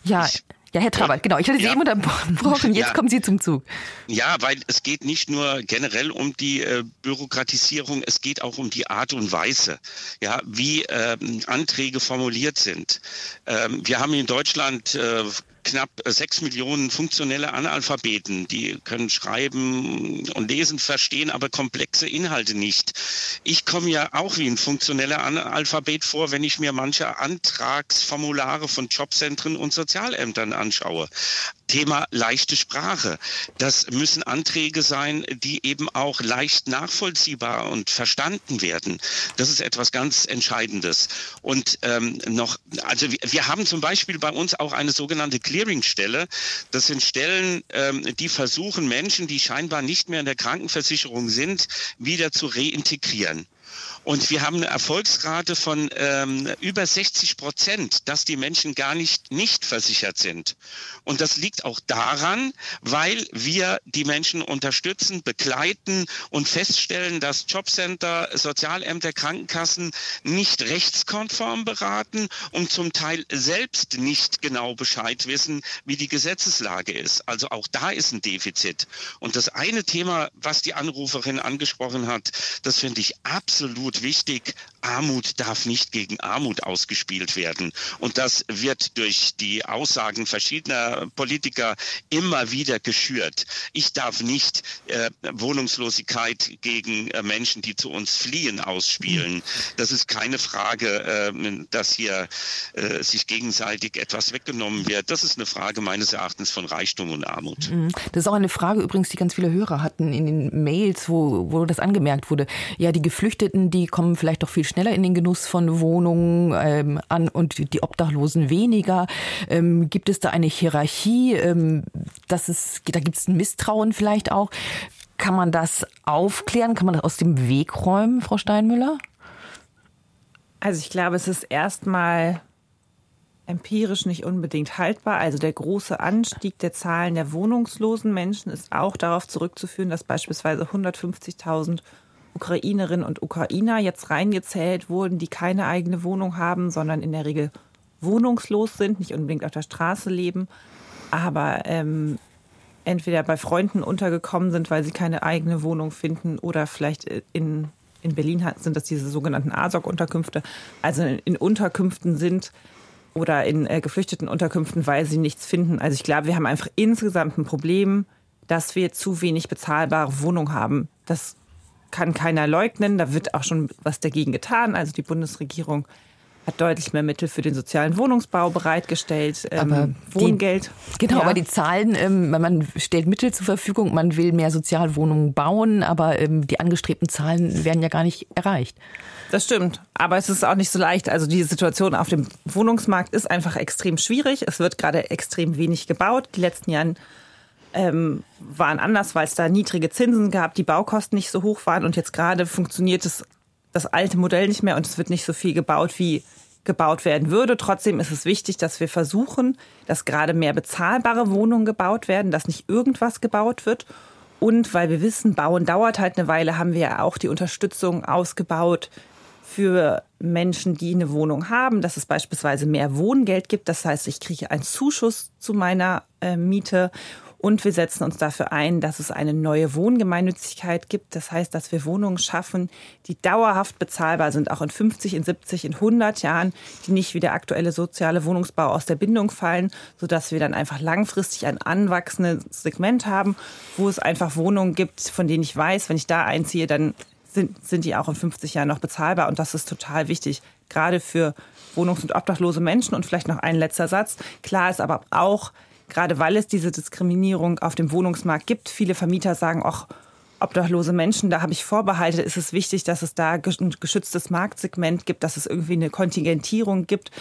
Ja. Ich ja, Herr Trabert, genau. Ich hatte Sie ja. eben unterbrochen. Jetzt ja. kommen Sie zum Zug. Ja, weil es geht nicht nur generell um die äh, Bürokratisierung, es geht auch um die Art und Weise, ja, wie ähm, Anträge formuliert sind. Ähm, wir haben in Deutschland äh, knapp sechs Millionen funktionelle Analphabeten. Die können schreiben und lesen, verstehen aber komplexe Inhalte nicht. Ich komme ja auch wie ein funktioneller Analphabet vor, wenn ich mir manche Antragsformulare von Jobzentren und Sozialämtern anschaue. Thema leichte Sprache. Das müssen Anträge sein, die eben auch leicht nachvollziehbar und verstanden werden. Das ist etwas ganz Entscheidendes. Und ähm, noch, also wir, wir haben zum Beispiel bei uns auch eine sogenannte Clearingstelle. Das sind Stellen, ähm, die versuchen, Menschen, die scheinbar nicht mehr in der Krankenversicherung sind, wieder zu reintegrieren. Und wir haben eine Erfolgsrate von ähm, über 60 Prozent, dass die Menschen gar nicht nicht versichert sind. Und das liegt auch daran, weil wir die Menschen unterstützen, begleiten und feststellen, dass Jobcenter, Sozialämter, Krankenkassen nicht rechtskonform beraten und zum Teil selbst nicht genau Bescheid wissen, wie die Gesetzeslage ist. Also auch da ist ein Defizit. Und das eine Thema, was die Anruferin angesprochen hat, das finde ich absolut wichtig. Armut darf nicht gegen Armut ausgespielt werden. Und das wird durch die Aussagen verschiedener Politiker immer wieder geschürt. Ich darf nicht äh, Wohnungslosigkeit gegen äh, Menschen, die zu uns fliehen, ausspielen. Das ist keine Frage, äh, dass hier äh, sich gegenseitig etwas weggenommen wird. Das ist eine Frage meines Erachtens von Reichtum und Armut. Mhm. Das ist auch eine Frage übrigens, die ganz viele Hörer hatten in den Mails, wo, wo das angemerkt wurde. Ja, die Geflüchteten, die kommen vielleicht doch viel schneller in den Genuss von Wohnungen ähm, an und die Obdachlosen weniger. Ähm, gibt es da eine Hierarchie? Ähm, das ist, da gibt es ein Misstrauen vielleicht auch. Kann man das aufklären? Kann man das aus dem Weg räumen, Frau Steinmüller? Also ich glaube, es ist erstmal empirisch nicht unbedingt haltbar. Also der große Anstieg der Zahlen der wohnungslosen Menschen ist auch darauf zurückzuführen, dass beispielsweise 150.000 Ukrainerinnen und Ukrainer jetzt reingezählt wurden, die keine eigene Wohnung haben, sondern in der Regel wohnungslos sind, nicht unbedingt auf der Straße leben, aber ähm, entweder bei Freunden untergekommen sind, weil sie keine eigene Wohnung finden oder vielleicht in, in Berlin sind das diese sogenannten ASOC-Unterkünfte, also in, in, Unterkünften sind oder in äh, geflüchteten Unterkünften, weil sie nichts finden. Also ich glaube, wir haben einfach insgesamt ein Problem, dass wir zu wenig bezahlbare Wohnungen haben. Das kann keiner leugnen. Da wird auch schon was dagegen getan. Also die Bundesregierung hat deutlich mehr Mittel für den sozialen Wohnungsbau bereitgestellt, ähm, Wohngeld. Die, genau, ja. aber die Zahlen, ähm, man stellt Mittel zur Verfügung, man will mehr Sozialwohnungen bauen, aber ähm, die angestrebten Zahlen werden ja gar nicht erreicht. Das stimmt, aber es ist auch nicht so leicht. Also die Situation auf dem Wohnungsmarkt ist einfach extrem schwierig. Es wird gerade extrem wenig gebaut. Die letzten Jahren ähm, waren anders, weil es da niedrige Zinsen gab, die Baukosten nicht so hoch waren und jetzt gerade funktioniert das, das alte Modell nicht mehr und es wird nicht so viel gebaut, wie gebaut werden würde. Trotzdem ist es wichtig, dass wir versuchen, dass gerade mehr bezahlbare Wohnungen gebaut werden, dass nicht irgendwas gebaut wird. Und weil wir wissen, Bauen dauert halt eine Weile, haben wir ja auch die Unterstützung ausgebaut für Menschen, die eine Wohnung haben, dass es beispielsweise mehr Wohngeld gibt. Das heißt, ich kriege einen Zuschuss zu meiner äh, Miete und wir setzen uns dafür ein, dass es eine neue Wohngemeinnützigkeit gibt. Das heißt, dass wir Wohnungen schaffen, die dauerhaft bezahlbar sind, auch in 50, in 70, in 100 Jahren, die nicht wie der aktuelle soziale Wohnungsbau aus der Bindung fallen, sodass wir dann einfach langfristig ein anwachsendes Segment haben, wo es einfach Wohnungen gibt, von denen ich weiß, wenn ich da einziehe, dann sind, sind die auch in 50 Jahren noch bezahlbar. Und das ist total wichtig, gerade für wohnungs- und obdachlose Menschen. Und vielleicht noch ein letzter Satz. Klar ist aber auch, gerade weil es diese Diskriminierung auf dem Wohnungsmarkt gibt. Viele Vermieter sagen auch, obdachlose Menschen, da habe ich Vorbehalte, ist es wichtig, dass es da ein geschütztes Marktsegment gibt, dass es irgendwie eine Kontingentierung gibt.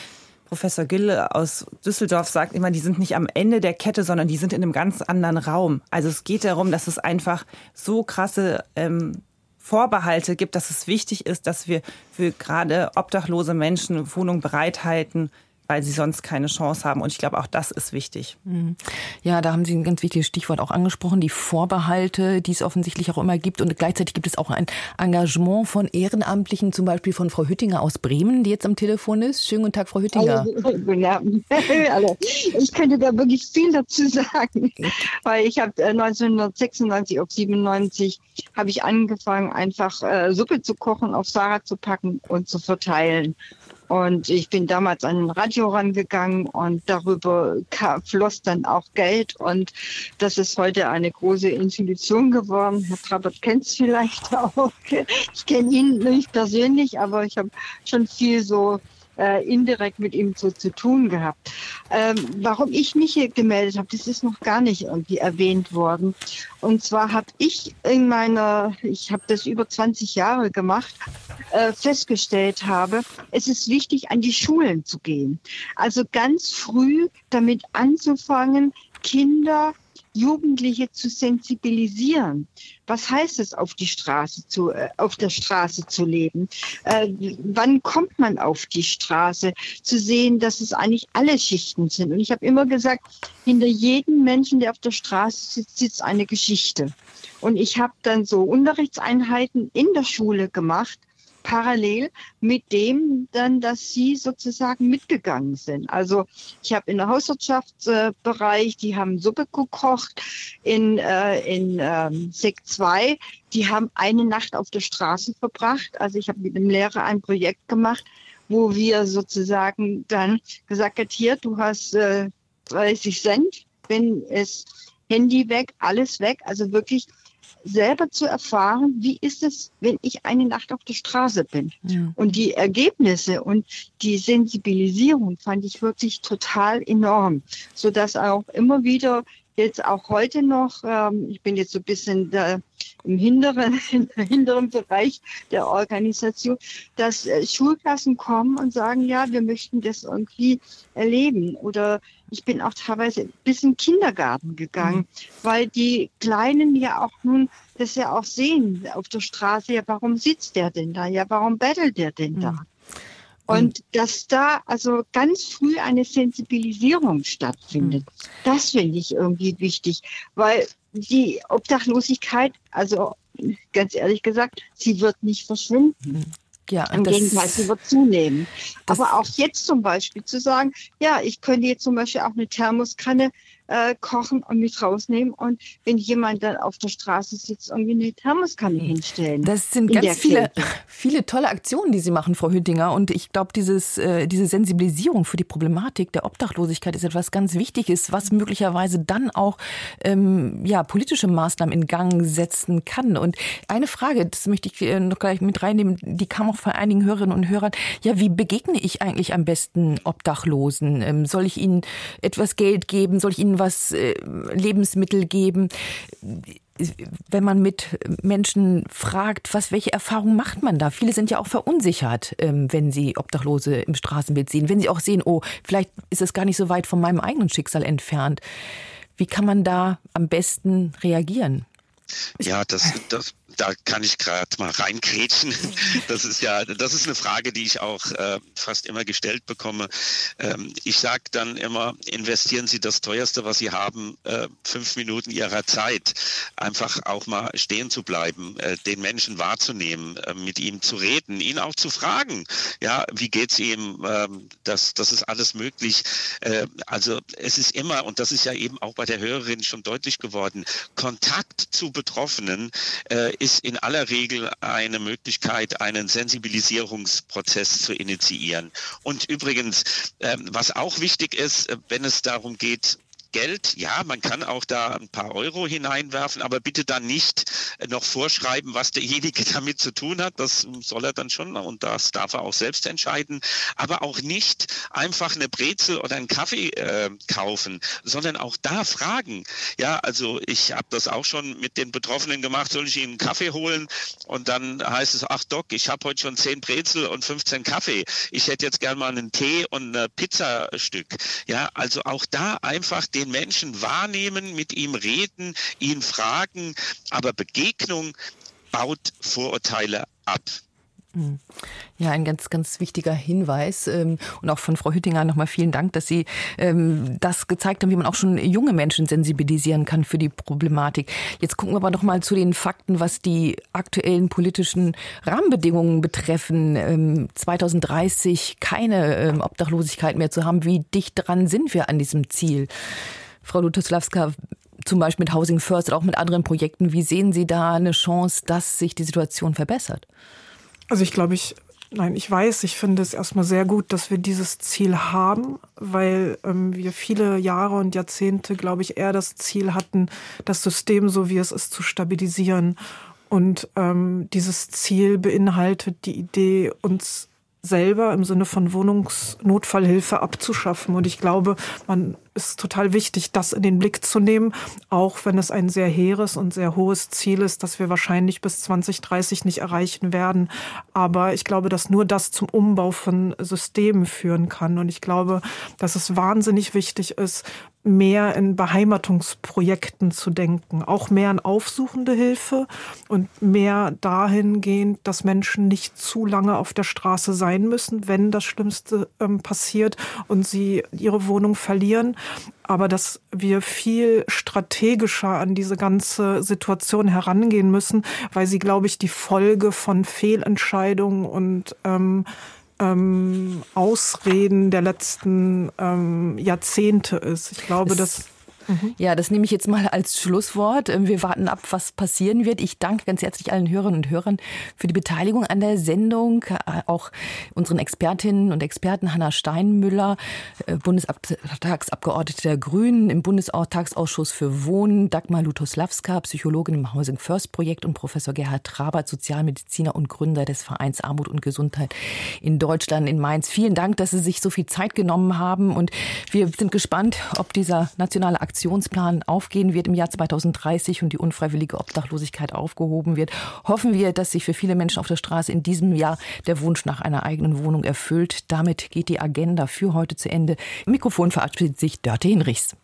Professor Gille aus Düsseldorf sagt immer, die sind nicht am Ende der Kette, sondern die sind in einem ganz anderen Raum. Also es geht darum, dass es einfach so krasse ähm, Vorbehalte gibt, dass es wichtig ist, dass wir für gerade obdachlose Menschen Wohnungen bereithalten, weil sie sonst keine Chance haben. Und ich glaube, auch das ist wichtig. Mhm. Ja, da haben Sie ein ganz wichtiges Stichwort auch angesprochen, die Vorbehalte, die es offensichtlich auch immer gibt. Und gleichzeitig gibt es auch ein Engagement von Ehrenamtlichen, zum Beispiel von Frau Hüttinger aus Bremen, die jetzt am Telefon ist. Schönen guten Tag, Frau Hüttinger. Hallo. <laughs> Ich könnte da wirklich viel dazu sagen, weil ich habe 1996 auf 97 habe ich angefangen, einfach äh, Suppe zu kochen, auf Fahrrad zu packen und zu verteilen. Und ich bin damals an ein Radio rangegangen und darüber floss dann auch Geld. Und das ist heute eine große Institution geworden. Herr Trabert kennt es vielleicht <laughs> auch. Ich kenne ihn nicht persönlich, aber ich habe schon viel so äh, indirekt mit ihm so zu tun gehabt. Ähm, warum ich mich hier gemeldet habe, das ist noch gar nicht irgendwie erwähnt worden. Und zwar habe ich in meiner, ich habe das über 20 Jahre gemacht, äh, festgestellt habe, es ist wichtig, an die Schulen zu gehen. Also ganz früh damit anzufangen, Kinder Jugendliche zu sensibilisieren. Was heißt es, auf die Straße zu, äh, auf der Straße zu leben? Äh, wann kommt man auf die Straße? Zu sehen, dass es eigentlich alle Schichten sind. Und ich habe immer gesagt, hinter jedem Menschen, der auf der Straße sitzt, sitzt eine Geschichte. Und ich habe dann so Unterrichtseinheiten in der Schule gemacht, parallel mit dem dann, dass sie sozusagen mitgegangen sind. Also ich habe in der Hauswirtschaftsbereich, die haben Suppe gekocht, in, äh, in ähm, Sek 2, die haben eine Nacht auf der Straße verbracht. Also ich habe mit dem Lehrer ein Projekt gemacht, wo wir sozusagen dann gesagt hat, hier, du hast äh, 30 Cent, wenn es Handy weg, alles weg, also wirklich selber zu erfahren, wie ist es, wenn ich eine Nacht auf der Straße bin. Ja. Und die Ergebnisse und die Sensibilisierung fand ich wirklich total enorm, so dass auch immer wieder jetzt auch heute noch, ähm, ich bin jetzt so ein bisschen da im hinteren, <laughs> hinteren Bereich der Organisation, dass äh, Schulklassen kommen und sagen, ja, wir möchten das irgendwie erleben. Oder ich bin auch teilweise bis in den Kindergarten gegangen, mhm. weil die Kleinen ja auch nun das ja auch sehen auf der Straße. Ja, warum sitzt der denn da? Ja, warum bettelt der denn mhm. da? Und dass da also ganz früh eine Sensibilisierung stattfindet, mhm. das finde ich irgendwie wichtig, weil die Obdachlosigkeit, also ganz ehrlich gesagt, sie wird nicht verschwinden. Ja, Im Gegenteil, sie wird zunehmen. Aber auch jetzt zum Beispiel zu sagen, ja, ich könnte jetzt zum Beispiel auch eine Thermoskanne äh, kochen und mit rausnehmen und wenn jemand dann auf der Straße sitzt, irgendwie eine Thermoskanne hinstellen. Das sind ganz viele, viele tolle Aktionen, die Sie machen, Frau Hüttinger. Und ich glaube, dieses, äh, diese Sensibilisierung für die Problematik der Obdachlosigkeit ist etwas ganz Wichtiges, was möglicherweise dann auch ähm, ja, politische Maßnahmen in Gang setzen kann. Und eine Frage, das möchte ich äh, noch gleich mit reinnehmen, die kam auch von einigen Hörerinnen und Hörern. Ja, wie begegne ich eigentlich am besten Obdachlosen? Ähm, soll ich ihnen etwas Geld geben? Soll ich ihnen was äh, Lebensmittel geben. Wenn man mit Menschen fragt, was, welche Erfahrungen macht man da? Viele sind ja auch verunsichert, ähm, wenn sie Obdachlose im Straßenbild sehen. Wenn sie auch sehen, oh, vielleicht ist es gar nicht so weit von meinem eigenen Schicksal entfernt. Wie kann man da am besten reagieren? Ja, das, das, da kann ich gerade mal reinkrätschen. <laughs> Das ist ja, das ist eine Frage, die ich auch äh, fast immer gestellt bekomme. Ähm, ich sage dann immer, investieren Sie das teuerste, was Sie haben, äh, fünf Minuten Ihrer Zeit, einfach auch mal stehen zu bleiben, äh, den Menschen wahrzunehmen, äh, mit ihm zu reden, ihn auch zu fragen. Ja, wie geht's ihm? Ähm, das, das ist alles möglich. Äh, also es ist immer, und das ist ja eben auch bei der Hörerin schon deutlich geworden, Kontakt zu Betroffenen äh, ist ist in aller Regel eine Möglichkeit, einen Sensibilisierungsprozess zu initiieren. Und übrigens, ähm, was auch wichtig ist, äh, wenn es darum geht, Geld, ja, man kann auch da ein paar Euro hineinwerfen, aber bitte dann nicht noch vorschreiben, was derjenige <laughs> damit zu tun hat. Das soll er dann schon und das darf er auch selbst entscheiden. Aber auch nicht einfach eine Brezel oder einen Kaffee äh, kaufen, sondern auch da fragen. Ja, also ich habe das auch schon mit den Betroffenen gemacht. Soll ich ihnen einen Kaffee holen? Und dann heißt es, ach Doc, ich habe heute schon 10 Brezel und 15 Kaffee. Ich hätte jetzt gern mal einen Tee und ein Pizzastück. Ja, also auch da einfach den Menschen wahrnehmen, mit ihm reden, ihn fragen, aber Begegnung baut Vorurteile ab. Hm. Ja, ein ganz, ganz wichtiger Hinweis. Ähm, und auch von Frau Hüttinger nochmal vielen Dank, dass Sie ähm, das gezeigt haben, wie man auch schon junge Menschen sensibilisieren kann für die Problematik. Jetzt gucken wir aber noch mal zu den Fakten, was die aktuellen politischen Rahmenbedingungen betreffen. 2030 ähm, keine Obdachlosigkeit mehr zu haben. Wie dicht dran sind wir an diesem Ziel? Frau Lutoslawska, zum Beispiel mit Housing First oder auch mit anderen Projekten. Wie sehen Sie da eine Chance, dass sich die Situation verbessert? Also ich glaube, ich, nein, ich weiß, ich finde es erstmal sehr gut, dass wir dieses Ziel haben, weil ähm, wir viele Jahre und Jahrzehnte, glaube ich, eher das Ziel hatten, das System, so wie es ist, zu stabilisieren. Und ähm, dieses Ziel beinhaltet die Idee, uns selber im Sinne von Wohnungsnotfallhilfe abzuschaffen. Und ich glaube, man ist total wichtig, das in den Blick zu nehmen, auch wenn es ein sehr hehres und sehr hohes Ziel ist, das wir wahrscheinlich bis 2030 nicht erreichen werden. Aber ich glaube, dass nur das zum Umbau von Systemen führen kann. Und ich glaube, dass es wahnsinnig wichtig ist, mehr in Beheimatungsprojekten zu denken, auch mehr an aufsuchende Hilfe und mehr dahingehend, dass Menschen nicht zu lange auf der Straße sein müssen, wenn das Schlimmste ähm, passiert und sie ihre Wohnung verlieren, aber dass wir viel strategischer an diese ganze Situation herangehen müssen, weil sie, glaube ich, die Folge von Fehlentscheidungen und ähm, ähm, Ausreden der letzten ähm, Jahrzehnte ist. Ich glaube, dass Mhm. Ja, das nehme ich jetzt mal als Schlusswort. Ähm, wir warten ab, was passieren wird. Ich danke ganz herzlich allen Hörerinnen und Hörern für die Beteiligung an der Sendung. Äh, auch unseren Expertinnen und Experten Hanna Steinmüller, äh, Bundestagsabgeordnete der Grünen im Bundestagsausschuss für Wohnen, Dagmar Lutoslawska, Psychologin im Housing First Projekt und Professor Gerhard Trabert, Sozialmediziner und Gründer des Vereins Armut und Gesundheit in Deutschland in Mainz. Vielen Dank, dass Sie sich so viel Zeit genommen haben und wir sind gespannt, ob dieser nationale Aktion Aktionsplan aufgehen wird im Jahr 2030 und die unfreiwillige Obdachlosigkeit aufgehoben wird, hoffen wir, dass sich für viele Menschen auf der Straße in diesem Jahr der Wunsch nach einer eigenen Wohnung erfüllt. Damit geht die Agenda für heute zu Ende. Im Mikrofon verabschiedet sich Dörte Hinrichs.